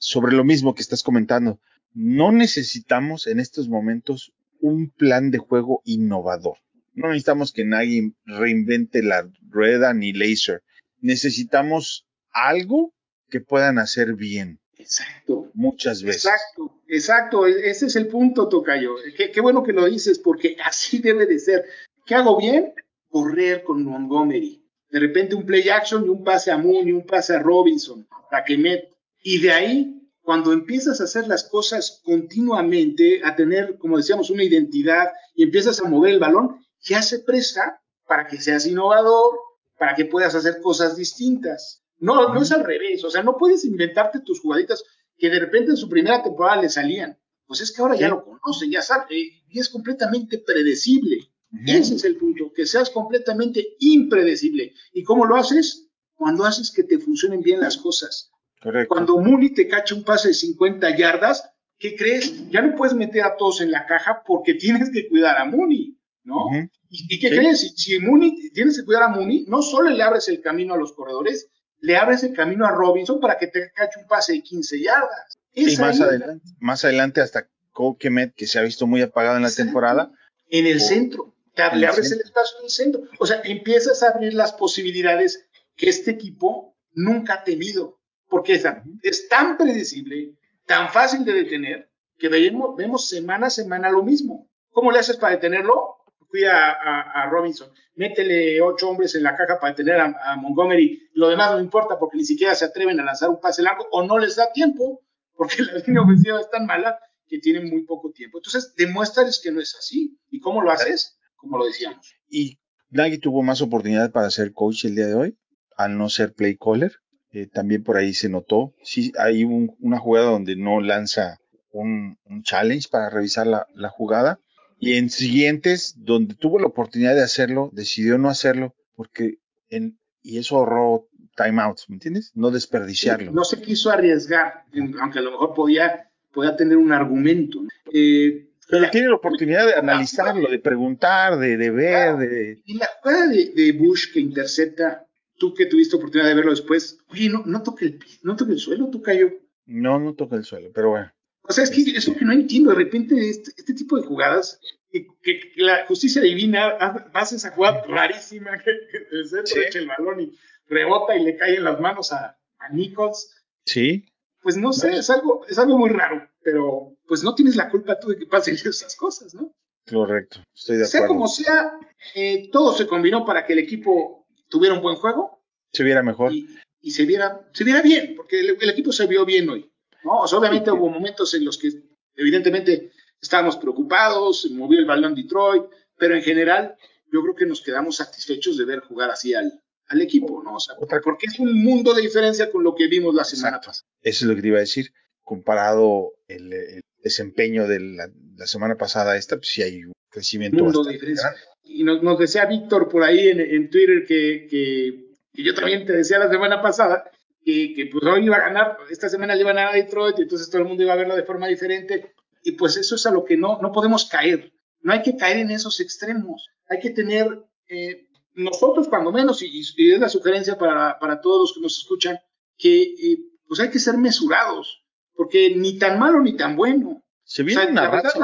sobre lo mismo que estás comentando, no necesitamos en estos momentos un plan de juego innovador. No necesitamos que nadie reinvente la rueda ni laser. Necesitamos algo que puedan hacer bien Exacto. muchas veces. Exacto, exacto, e- ese es el punto, Tocayo. Qué, qué bueno que lo dices, porque así debe de ser. ¿Qué hago bien? Correr con Montgomery. De repente un play action y un pase a Mooney, un pase a Robinson, a Kemet. Y de ahí, cuando empiezas a hacer las cosas continuamente, a tener, como decíamos, una identidad y empiezas a mover el balón, ya se presta para que seas innovador, para que puedas hacer cosas distintas. No, no es al revés, o sea, no puedes inventarte tus jugaditas que de repente en su primera temporada le salían. Pues es que ahora ya lo conoce, ya sabe, eh, y es completamente predecible. Ese es el punto, que seas completamente impredecible. ¿Y cómo lo haces? Cuando haces que te funcionen bien las cosas. Correcto. Cuando Mooney te cacha un pase de 50 yardas, ¿qué crees? Ya no puedes meter a todos en la caja porque tienes que cuidar a Mooney, ¿no? ¿Y, y qué Sí. crees? Si, si Mooney, tienes que cuidar a Mooney, no solo le abres el camino a los corredores, le abres el camino a Robinson para que te cache un pase de 15 yardas. y más adelante, más adelante hasta Cole Kemet, que se ha visto muy apagado en la temporada. En el centro, te, le abres el espacio en el centro. O sea, empiezas a abrir las posibilidades que este equipo nunca ha tenido, porque es, es tan predecible, tan fácil de detener, que vemos, vemos semana a semana lo mismo. ¿Cómo le haces para detenerlo? Cuida a, Robinson, métele ocho hombres en la caja para detener a, Montgomery, lo demás no importa porque ni siquiera se atreven a lanzar un pase largo o no les da tiempo, porque la línea ofensiva es tan mala que tienen muy poco tiempo. Entonces, demuéstrales que no es así. ¿Y cómo lo haces? Como lo decíamos. Y Nagy tuvo más oportunidad para ser coach el día de hoy, al no ser play caller. Eh, también por ahí se notó. Sí, hay una jugada donde no lanza un, challenge para revisar la, jugada. Y en siguientes, donde tuvo la oportunidad de hacerlo, decidió no hacerlo porque en, y eso ahorró timeouts, ¿me entiendes? No desperdiciarlo. no se quiso arriesgar, aunque a lo mejor podía, podía tener un argumento. Eh, pero tiene la oportunidad de analizarlo, de preguntar, de, de ver. De... Y la jugada de, de, Bush que intercepta, tú que tuviste oportunidad de verlo después, oye, no, no toque el no toque el suelo, tú cayó. No, no toca el suelo, pero bueno. O sea, es que eso que no entiendo, de repente este, este tipo de jugadas, que, que, la justicia divina hace esa jugada rarísima que, el centro echa el balón y rebota y le cae en las manos a, a Nichols. Sí. Pues no sé, es algo, es algo muy raro, pero pues no tienes la culpa tú de que pasen esas cosas, ¿no? Correcto, estoy de acuerdo. Sea como sea, eh, todo se combinó para que el equipo tuviera un buen juego. Se viera mejor. Y, y se, viera, se viera bien, porque el, el equipo se vio bien hoy. ¿No? obviamente hubo momentos en los que evidentemente estábamos preocupados, se movió el balón Detroit, pero en general yo creo que nos quedamos satisfechos de ver jugar así al, al equipo, ¿no? O sea, porque es un mundo de diferencia con lo que vimos la semana pasada. Eso es lo que te iba a decir. Comparado el, desempeño de la, semana pasada a esta, pues sí hay un crecimiento. Mundo de diferencia. Y nos, decía Víctor por ahí en, Twitter que, que, que, yo también te decía la semana pasada que, pues hoy iba a ganar, esta semana le iban a ganar a Detroit, y entonces todo el mundo iba a verlo de forma diferente. Y pues eso es a lo que no, no podemos caer. No hay que caer en esos extremos. Hay que tener, eh, nosotros cuando menos, y, es la sugerencia para, para, todos los que nos escuchan, que eh, pues hay que ser mesurados, porque ni tan malo ni tan bueno. Se viene una racha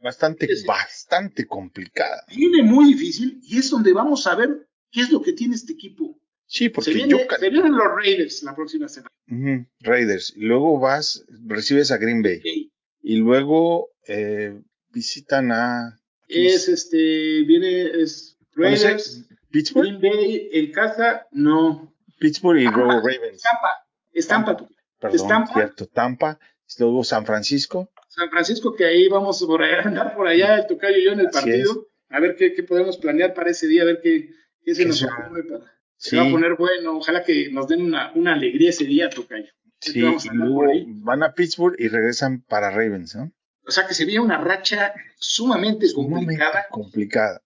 bastante, bastante complicada. Viene muy difícil y es donde vamos a ver qué es lo que tiene este equipo. Sí, porque se, se vienen los Raiders la próxima semana. Raiders. Luego vas, recibes a Green Bay. Y luego eh, visitan a. Es este, viene, es Raiders. Pittsburgh. Green Bay en casa, no. Pittsburgh y luego Ravens. Tampa. Es Tampa. Perdón, Tampa. cierto. Tampa. Luego San Francisco. San Francisco, que ahí vamos por allá, andar por allá, el tocayo y yo en el partido. A ver qué, qué, podemos planear para ese día, a ver qué, qué se nos ocurre para se va a poner bueno. Ojalá que nos den una, una alegría ese día, Tocayo. Sí, y luego van a Pittsburgh y regresan para Ravens, ¿no? O sea que se viene una racha sumamente, complicada. Complicada.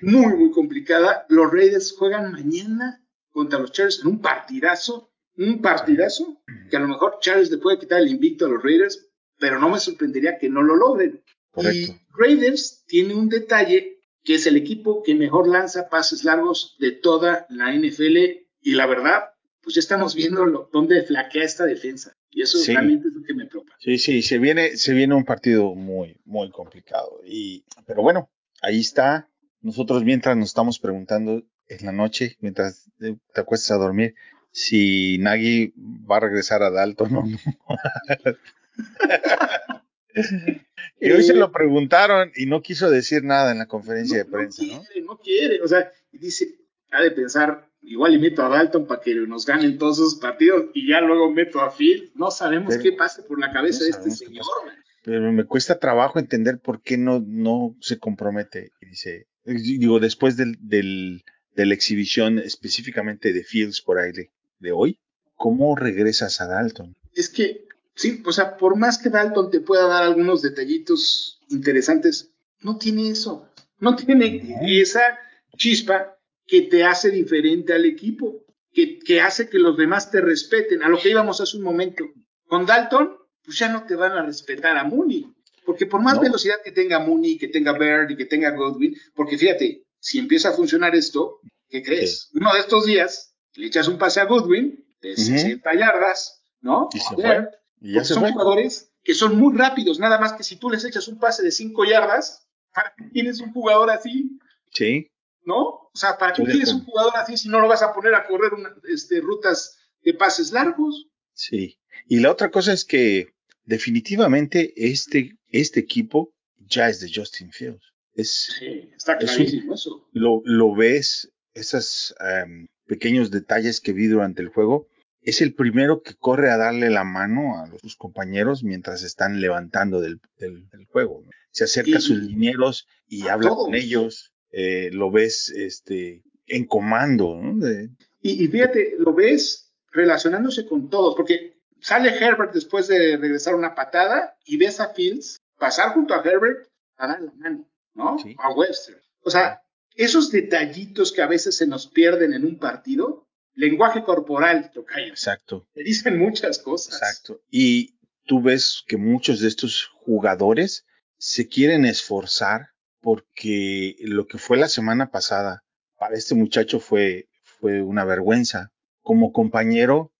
Muy, muy complicada. Los Raiders juegan mañana contra los Chargers en un partidazo. Un partidazo que a lo mejor Chargers le puede quitar el invicto a los Raiders, pero no me sorprendería que no lo logren. Correcto. Y Raiders tiene un detalle que es el equipo que mejor lanza pases largos de toda la NFL y la verdad, pues ya estamos viendo lo, dónde flaquea esta defensa y eso realmente es lo que me preocupa. Sí, sí, se viene, se viene un partido muy, muy complicado y, pero bueno, ahí está. Nosotros mientras nos estamos preguntando en la noche, mientras te acuestas a dormir, si Nagy va a regresar a Dalton o no. Y hoy se lo preguntaron y no quiso decir nada en la conferencia de prensa, ¿no? Quiere, ¿no? quiere, o sea, dice, ha de pensar, igual y meto a Dalton para que nos ganen todos esos partidos y ya luego meto a Phil. No sabemos qué pasa por la cabeza de este señor. Pero me cuesta trabajo entender por qué no, no se compromete. Y dice, digo, después del, del, de la exhibición específicamente de Fields por ahí de hoy, ¿cómo regresas a Dalton? Es que Sí, o sea, por más que Dalton te pueda dar algunos detallitos interesantes, no tiene eso. No tiene esa chispa que te hace diferente al equipo, que, que, hace que los demás te respeten, a lo que íbamos hace un momento. Con Dalton, pues ya no te van a respetar a Mooney, porque por más velocidad que tenga Mooney, que tenga Bird y que tenga Godwin, porque fíjate, si empieza a funcionar esto, ¿qué crees? Uno de estos días le echas un pase a Godwin de 60 yardas, ¿no? Y se. Y ya se son fue. jugadores que son muy rápidos, nada más que si tú les echas un pase de 5 yardas, ¿para qué tienes un jugador así? Sí. ¿No? O sea, ¿para qué Estoy acuerdo. un jugador así si no lo vas a poner a correr una- este, rutas de pases largos? Sí. Y la otra cosa es que definitivamente este, este equipo ya es de Justin Fields. Es, Sí, está Es un- clarísimo eso. lo, lo ves, esos em, pequeños detalles que vi durante el juego. Es el primero que corre a darle la mano a sus compañeros mientras están levantando del, del- del juego. ¿no? Se acerca Y- a sus linieros y habla todos. con ellos. eh, lo ves este, en comando. ¿no? De- Y, y fíjate, lo ves relacionándose con todos, porque sale Herbert después de regresar una patada y ves a Fields pasar junto a Herbert a dar la mano, ¿no? Sí. A Webster. O sea, esos detallitos que a veces se nos pierden en un partido, lenguaje corporal, tocayo, exacto. te dicen muchas cosas. Exacto. Y tú ves que muchos de estos jugadores se quieren esforzar porque lo que fue la semana pasada para este muchacho fue, fue una vergüenza. Como compañero,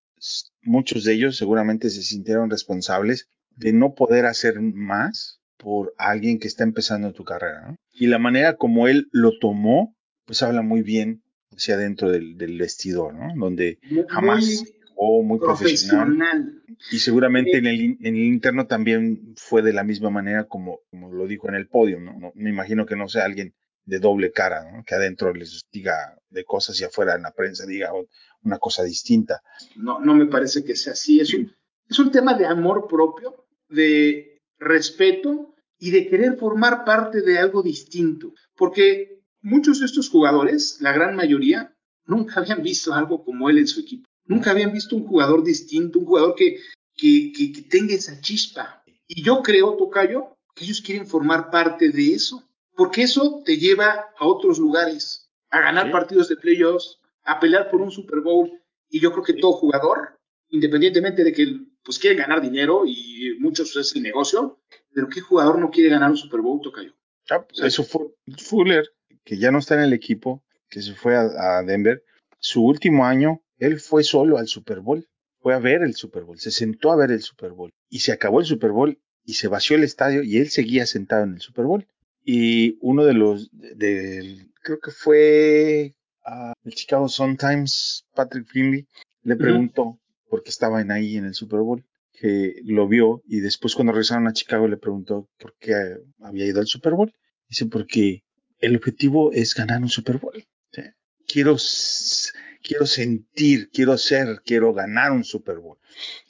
muchos de ellos seguramente se sintieron responsables de no poder hacer más por alguien que está empezando tu carrera. ¿no? Y la manera como él lo tomó, pues habla muy bien hacia adentro del, del vestidor, ¿no? Donde Muy jamás jugó muy profesional. profesional. Y seguramente Sí. en el, in- en el interno también fue de la misma manera como, como lo dijo en el podio, ¿no? No- Me imagino que no sea alguien de doble cara, ¿no? Que adentro les diga de cosas y afuera en la prensa diga o- una cosa distinta. No, no me parece que sea así. Es un, es un tema de amor propio, de respeto y de querer formar parte de algo distinto. Porque muchos de estos jugadores, la gran mayoría, nunca habían visto algo como él en su equipo. Nunca habían visto un jugador distinto, un jugador que, que, que- que tenga esa chispa. Y yo creo, Tocayo, que ellos quieren formar parte de eso. Porque eso te lleva a otros lugares, a ganar Sí. partidos de playoffs, a pelear por un Super Bowl. Y yo creo que todo jugador, independientemente de que pues quieren ganar dinero y muchos es el negocio, pero ¿qué jugador no quiere ganar un Super Bowl, Tocayo? Ah, pues. Eso fue Fuller, que ya no está en el equipo, que se fue a, a Denver. Su último año, él fue solo al Super Bowl. Fue a ver el Super Bowl, se sentó a ver el Super Bowl. Y se acabó el Super Bowl y se vació el estadio y él seguía sentado en el Super Bowl. Y uno de los, de- creo que fue ah, el Chicago Sun-Times, Patrick Finley, le preguntó, porque estaban ahí en el Super Bowl, que lo vio y después cuando regresaron a Chicago le preguntó por qué había ido al Super Bowl. Dice, porque el objetivo es ganar un Super Bowl. ¿sí? Quiero, quiero sentir, quiero ser, quiero ganar un Super Bowl.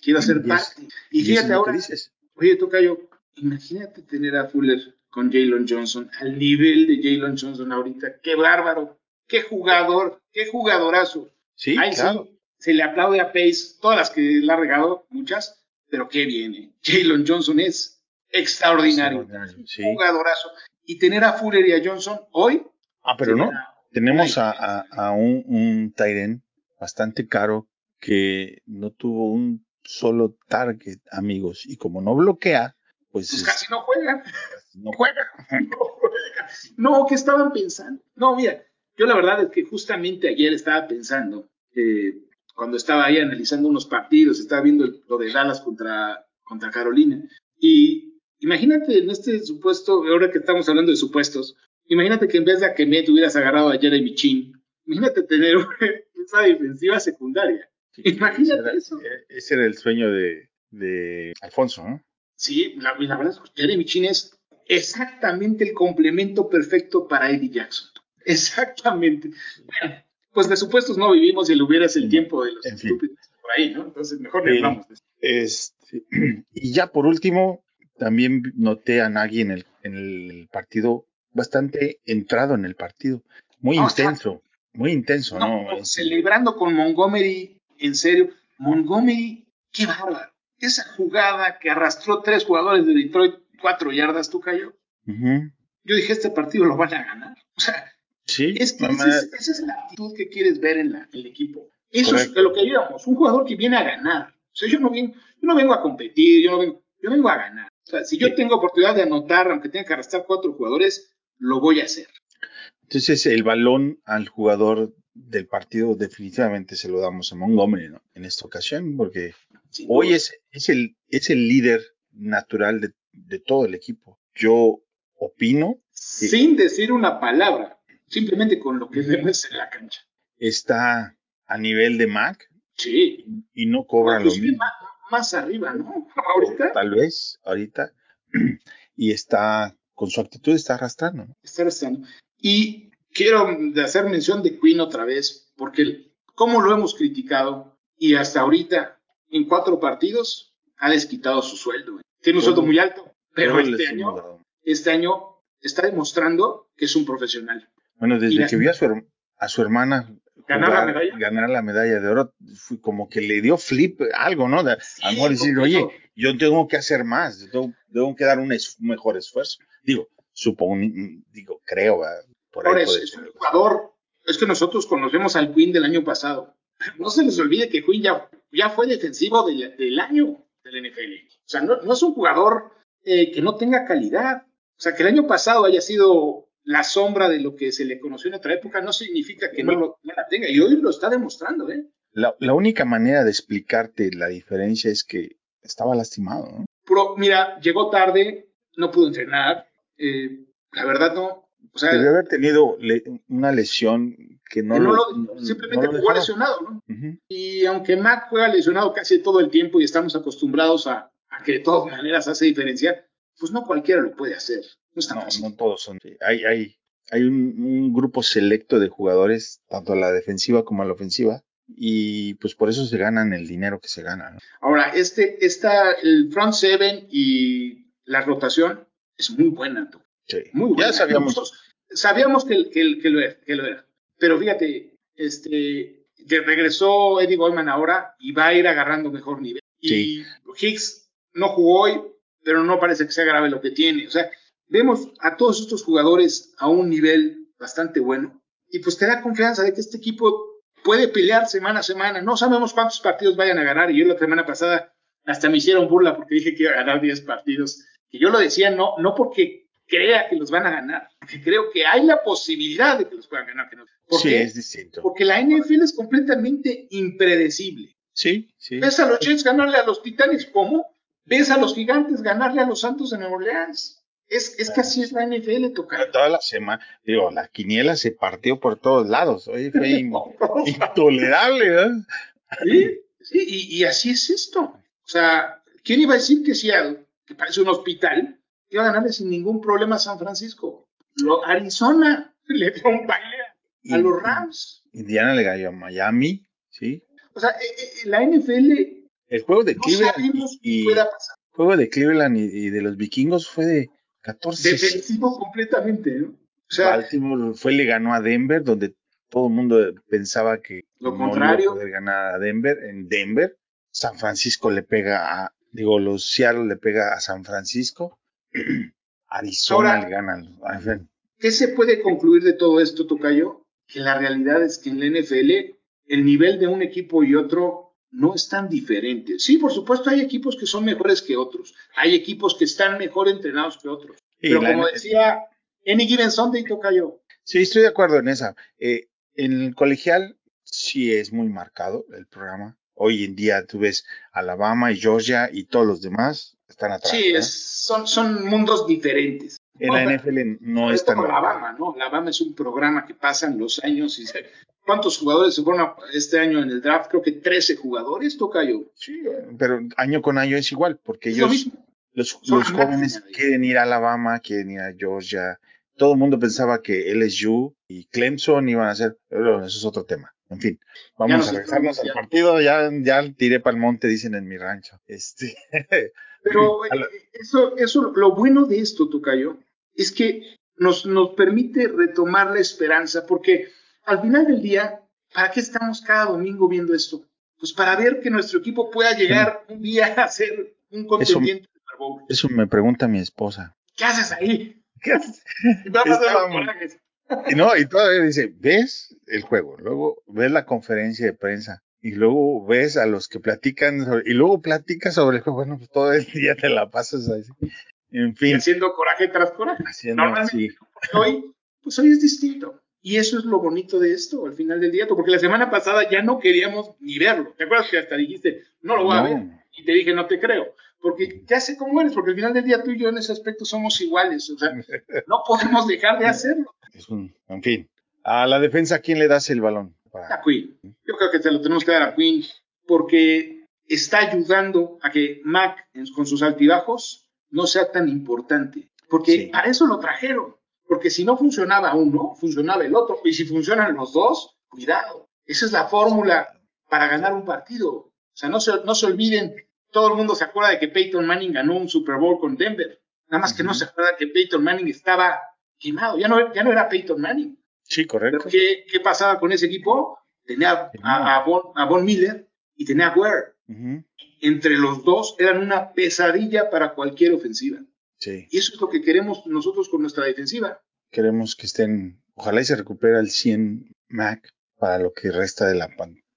Quiero ser parte. Y fíjate ahora, dices. oye, Tocayo, imagínate tener a Fuller con Jalen Johnson, al nivel de Jalen Johnson ahorita. ¡Qué bárbaro! ¡Qué jugador! ¡Qué jugadorazo! Sí, claro. sí, se le aplaude a Pace, todas las que le ha regado, muchas, pero qué viene. Jalen Johnson es extraordinario. Extraordinario, sí. Jugadorazo. Y tener a Fuller y a Johnson hoy. Ah, pero no. Tenemos a, a- a un, un end bastante caro que no tuvo un solo target, amigos. Y como no bloquea, pues, Pues es- casi no juega. no juega. No juega. No, ¿qué estaban pensando? No, mira, yo la verdad es que justamente ayer estaba pensando, eh, cuando estaba ahí analizando unos partidos, estaba viendo el- lo de Dallas contra, contra Carolina. Y imagínate en este supuesto, ahora que estamos hablando de supuestos, imagínate que en vez de a que me hubieras agarrado a Jeremy Chin, imagínate tener esa defensiva secundaria. Imagínate ese era, eso. Ese era el sueño de, de Alfonso, ¿no? Sí, la, la verdad es que Jeremy Chin es exactamente el complemento perfecto para Eddie Jackson. Exactamente. Bueno, pues de supuestos no vivimos y le hubieras el tiempo de los en fin. estúpidos por ahí, ¿no? Entonces mejor le hablamos de eso. Este, y ya por último, también noté a Nagy en el, en el partido bastante entrado en el partido. Muy intenso, muy intenso, ¿no? Celebrando con Montgomery, en serio, Montgomery, qué bárbaro. Esa jugada que arrastró tres jugadores de Detroit, cuatro yardas, tú cayó. Yo dije, este partido lo van a ganar. O sea, Sí, Es que esa, es, esa es la actitud que quieres ver en, la- en el equipo. Eso es de lo que íbamos, un jugador que viene a ganar. O sea, yo no vengo, yo no vengo a competir, yo no vengo, yo vengo a ganar. O sea, si yo Sí. tengo oportunidad de anotar, aunque tenga que arrastrar cuatro jugadores, lo voy a hacer. Entonces el balón al jugador del partido definitivamente se lo damos a Montgomery ¿no? en esta ocasión, porque hoy es, es, el, es el líder natural de, de todo el equipo. Yo opino. Sin decir una palabra, simplemente con lo que vemos en la cancha. Está a nivel de Mac. Sí. Y no cobra lo mismo. Más, arriba, ¿no? Ahorita. Tal vez, ahorita. Y está, con su actitud está arrastrando. ¿no? Está arrastrando. Y quiero hacer mención de Queen otra vez, porque como lo hemos criticado y hasta ahorita, en cuatro partidos, ha desquitado su sueldo. Tiene un sueldo muy alto, pero este año, este año está demostrando que es un profesional. Bueno, desde que vio a su, a su hermana ganar la medalla, ganar la medalla de oro, fue como que le dio flip algo, ¿no? De, Sí, a lo mejor decir, oye, yo tengo que hacer más, yo tengo, tengo que dar un, es- mejor esfuerzo. Digo, supongo, digo, creo, ¿verdad? por ahí Ahora es, un jugador. Es que nosotros conocemos al Queen del año pasado. No se les olvide que Queen ya, ya fue defensivo del, del año del NFL. O sea, no, no es un jugador eh, que no tenga calidad. O sea, que el año pasado haya sido la sombra de lo que se le conoció en otra época, no significa que no, lo, no la tenga. Y hoy lo está demostrando, ¿eh? La, la única manera de explicarte la diferencia es que estaba lastimado, ¿no? Pero, mira, llegó tarde, no pudo entrenar. eh, la verdad, no. O sea, Debió haber tenido le- una lesión que no que no lo, simplemente no lo jugó lesionado, ¿no? Y aunque Mac juega lesionado casi todo el tiempo y estamos acostumbrados a, a que de todas maneras hace diferencia, pues no cualquiera lo puede hacer. No todos son. Hay, hay, hay un, un grupo selecto de jugadores, tanto a la defensiva como a la ofensiva, y pues por eso se ganan el dinero que se gana. ¿no? Ahora, este, esta, el front seven y la rotación es muy buena, tú. Sí. Muy buena. Ya sabíamos. Nosotros sabíamos que, que, que, lo era, que lo era. Pero fíjate, este, que regresó Eddie Goldman ahora y va a ir agarrando mejor nivel. Sí. Y Hicks no jugó hoy, pero no parece que sea grave lo que tiene. O sea, vemos a todos estos jugadores a un nivel bastante bueno. Y pues te da confianza de que este equipo puede pelear semana a semana. No sabemos cuántos partidos vayan a ganar. Y yo la semana pasada hasta me hicieron burla porque dije que iba a ganar 10 partidos. Y yo lo decía no, no porque crea que los van a ganar, porque creo que hay la posibilidad de que los puedan ganar. Que no. ¿Por Sí, qué? es distinto. Porque la NFL es completamente impredecible. Sí, sí. ¿Ves a los Jets ganarle a los Titanes? ¿Cómo? ¿Ves a los Gigantes ganarle a los Santos de Nueva Orleans? Es, es que así es la NFL, toca. Toda la semana, digo, la quiniela se partió por todos lados. Oye, fue in- intolerable, ¿verdad? Sí, sí, y, y así es esto. O sea, ¿quién iba a decir que Seattle, que parece un hospital, iba a ganarle sin ningún problema a San Francisco? Lo, Arizona le dio un baile a, los Rams. Indiana le cayó a Miami, ¿sí? O sea, eh, eh, la NFL El juego de no Cleveland y, juego de Cleveland y, y de los vikingos fue de 14 Defensivo completamente, ¿no? O sea, Baltimore fue le ganó a Denver donde todo el mundo pensaba que Lo no le iba a contrario. poder ganar a Denver en Denver San Francisco le pega a digo los Seattle le pega a San Francisco Arizona Ahora- le ganan a ver, ¿qué se puede concluir de todo esto, Tocayo? Que la realidad es que en la NFL el nivel de un equipo y otro no es tan diferente. Sí, por supuesto, hay equipos que son mejores que otros. Hay equipos que están mejor entrenados que otros. Sí, Pero como decía Any Given Sunday, Tocayo, Sí, estoy de acuerdo en esa. Eh, en el colegial sí es muy marcado el programa. Hoy en día tú ves Alabama y Georgia y todos los demás están atrás. sí, son, son mundos diferentes. En la NFL no es tan. Alabama, ¿no? Alabama es un programa que pasan los años y se- ¿Cuántos jugadores se fueron a- este año en el draft? Creo que 13 jugadores, Tocayo. Sí, pero año con año es igual, porque Es lo ellos, los, los jóvenes quieren ir a Alabama, quieren ir a Georgia. Todo el mundo pensaba que LSU y Clemson iban a ser, pero eso es otro tema. En fin, vamos a regresarnos al partido. Ya, ya tiré para el monte, dicen en mi rancho. Este, Pero la- eh, eso, eso, lo bueno de esto, Tocayo, es que nos, nos permite retomar la esperanza, porque al final del día, ¿para qué estamos cada domingo viendo esto? Pues para ver que nuestro equipo pueda llegar un día a ser un contendiente de Super Bowl. eso me pregunta mi esposa. ¿Qué haces ahí? ¿Qué haces? Vamos a corajes. Y no, y todavía dice, ves el juego, luego ves la conferencia de prensa y luego ves a los que platican sobre- y luego platicas sobre el juego, bueno, pues todo el día te la pasas así. En Y fin, haciendo coraje tras coraje. haciendo Normalmente, así. hoy, pues hoy es distinto. Y eso es lo bonito de esto al final del día, porque la semana pasada ya no queríamos ni verlo. ¿Te acuerdas que hasta dijiste, no lo voy a ver? Y te dije, no te creo. Porque ya sé cómo eres, porque al final del día tú y yo en ese aspecto somos iguales. O sea, no podemos dejar de hacerlo. Es un, en fin. A la defensa, ¿quién le das el balón? A Queen. Yo creo que se lo tenemos que dar a Queen, porque está ayudando a que Mac, con sus altibajos, no sea tan importante. Porque sí. para eso lo trajeron. Porque si no funcionaba uno, funcionaba el otro. Y si funcionan los dos, cuidado. Esa es la fórmula para ganar un partido. O sea, no se, no se olviden, todo el mundo se acuerda de que Peyton Manning ganó un Super Bowl con Denver. Nada más que no se acuerda que Peyton Manning estaba quemado. Ya no, ya no era Peyton Manning. Sí, correcto. Pero ¿qué, ¿qué, pasaba con ese equipo? Tenía a, a, Von, a Von Miller y tenía a Ware. Uh -huh. Entre los dos eran una pesadilla para cualquier ofensiva. Sí. Y eso es lo que queremos nosotros con nuestra defensiva. Queremos que estén, ojalá y se recupere al 100 Mac para lo que resta de la,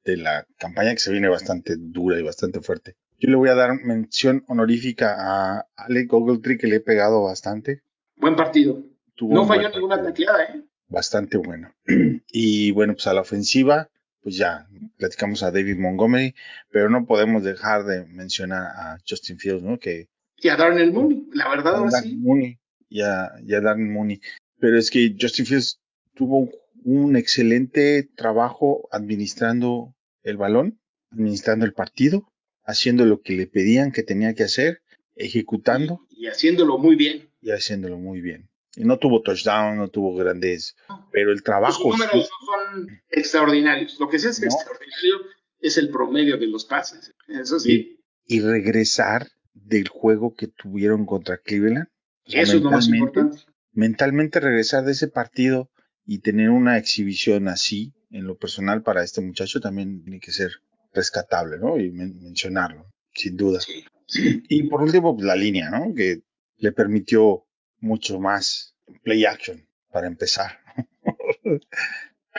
de la campaña que se viene bastante dura y bastante fuerte. Yo le voy a dar mención honorífica a Alec Ogletree que le he pegado bastante. Buen partido. Tuvo no falló ninguna tacleada, ¿eh? Bastante bueno. Y bueno, pues a la ofensiva, pues ya platicamos a David Montgomery, pero no podemos dejar de mencionar a Justin Fields, ¿no? Que y a Darnell Mooney, la verdad ahora sí. Mooney, y a, y a Darnell Mooney. Pero es que Justin Fields tuvo un excelente trabajo administrando el balón, administrando el partido, haciendo lo que le pedían que tenía que hacer, ejecutando. Y, y haciéndolo muy bien. Y haciéndolo muy bien. Y no tuvo touchdown, no tuvo grandes, pero el trabajo. Los números sí. son extraordinarios. Lo que sí es no. extraordinario es el promedio de los pases. Eso sí. Y, y regresar del juego que tuvieron contra Cleveland. O sea, Eso es lo más importante. Mentalmente regresar de ese partido y tener una exhibición así, en lo personal, para este muchacho también tiene que ser rescatable, ¿no? Y men mencionarlo, sin duda. Sí, sí. Y por último, pues, la línea, ¿no? Que le permitió mucho más play action para empezar.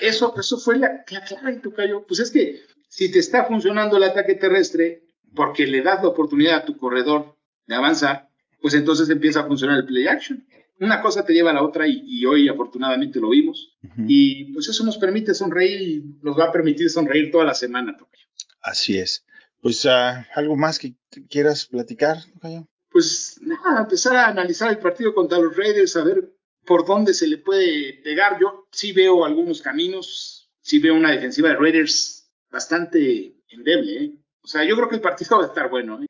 eso, eso fue la, la clave, Tocayo. Pues es que si te está funcionando el ataque terrestre, porque le das la oportunidad a tu corredor de avanzar, pues entonces empieza a funcionar el play action. Una cosa te lleva a la otra y, y hoy afortunadamente lo vimos. Uh -huh. Y pues eso nos permite sonreír y nos va a permitir sonreír toda la semana. Tocayo. Así es. Pues uh, algo más que quieras platicar, Tocayo. Pues nada, empezar a analizar el partido contra los Raiders, a ver por dónde se le puede pegar. Yo sí veo algunos caminos, sí veo una defensiva de Raiders bastante endeble, ¿eh? O sea, yo creo que el partido va a estar bueno. ¿eh?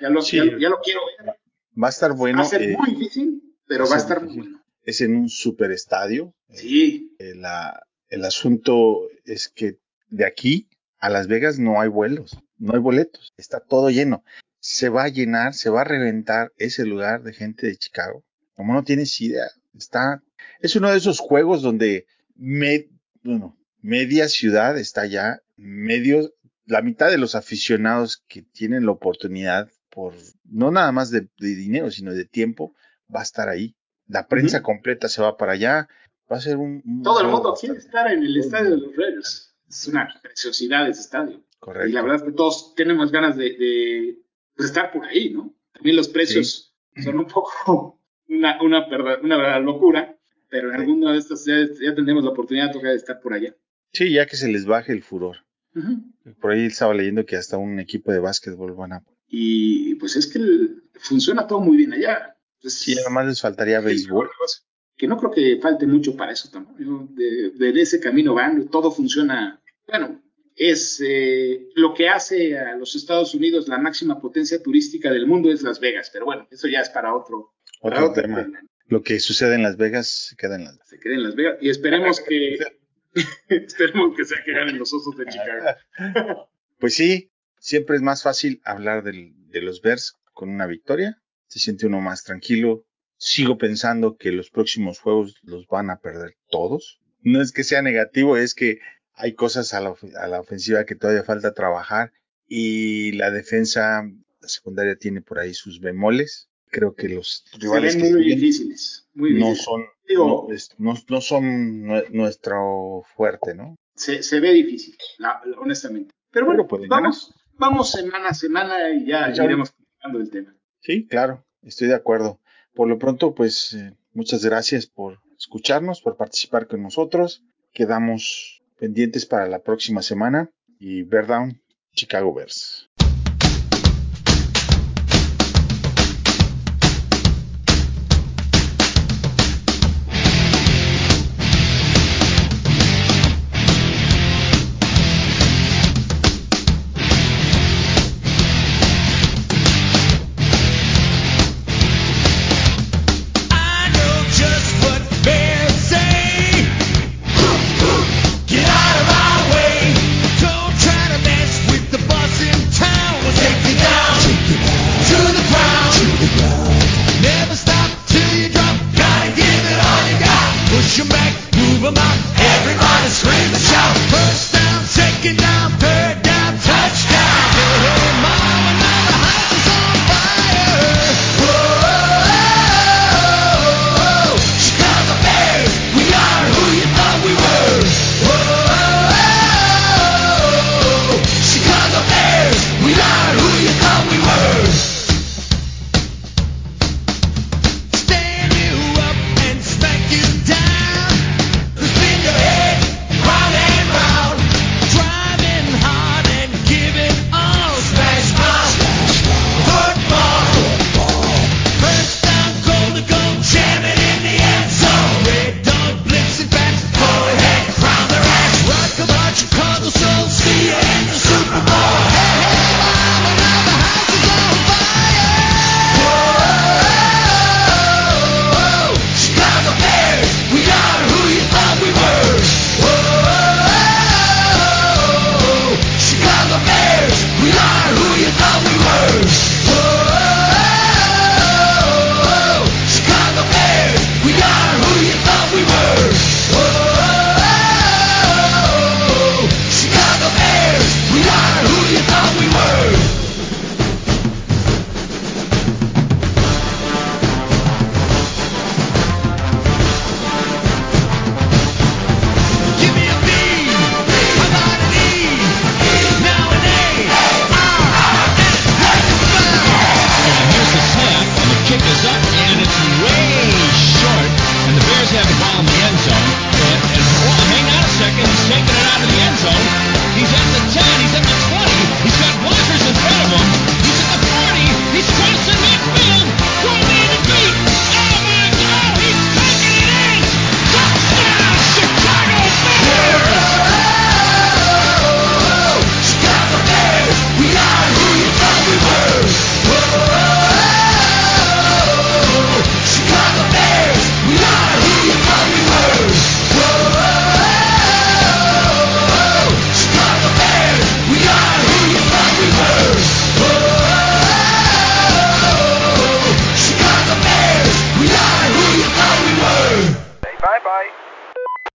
Ya, lo, sí, ya, ya, lo quiero ver. Va a estar bueno. Va a ser eh, muy difícil, pero va a, estar muy bueno. Es en un super estadio. Sí. Eh, la, el asunto es que de aquí a Las Vegas no hay vuelos, no hay boletos, está todo lleno. Se va a llenar, se va a reventar ese lugar de gente de Chicago. Como no tienes idea, está. Es uno de esos juegos donde me, bueno, media ciudad está ya, medio la mitad de los aficionados que tienen la oportunidad por no nada más de, de dinero, sino de tiempo, va a estar ahí. La prensa uh -huh. completa se va para allá. Va a ser un. un Todo el mundo quiere estar en el estadio de los Raiders. Es una preciosidad ese estadio. Correcto. Y la verdad es que todos tenemos ganas de, de pues, estar por ahí, ¿no? También los precios sí. son un poco una, una, verdad, una verdad locura, pero en sí. alguna de estas ya, ya tendremos la oportunidad de estar por allá. Sí, ya que se les baje el furor. Uh -huh. Por ahí estaba leyendo que hasta un equipo de básquetbol van a. Y pues es que el, funciona todo muy bien allá. Entonces, sí, además les faltaría béisbol. Que no creo que falte mucho para eso también. De, de, ese camino van, todo funciona. Bueno, es eh, lo que hace a los Estados Unidos la máxima potencia turística del mundo es Las Vegas. Pero bueno, eso ya es para otro, otro, para otro tema. tema. Lo que sucede en Las Vegas se queda en Las Vegas. Se queda en Las Vegas. Y esperemos que. Esperemos que sea que ganen los osos de Chicago. pues sí, siempre es más fácil hablar de los Bears con una victoria. Se siente uno más tranquilo. Sigo pensando que los próximos juegos los van a perder todos. No es que sea negativo, es que hay cosas a la, a la ofensiva que todavía falta trabajar y la defensa secundaria tiene por ahí sus bemoles. Creo que los rivales Se ven muy difíciles, muy no difíciles. son Digo, no, son nuestro fuerte, ¿no? Se, se ve difícil, la, la, honestamente. Pero bueno, Pero vamos, vamos semana a semana y ya ¿Ya? iremos hablando del tema. Sí, claro, estoy de acuerdo. Por lo pronto, pues eh, muchas gracias por escucharnos, por participar con nosotros. quedamos pendientes para la próxima semana y Bear Down, Chicago Bears.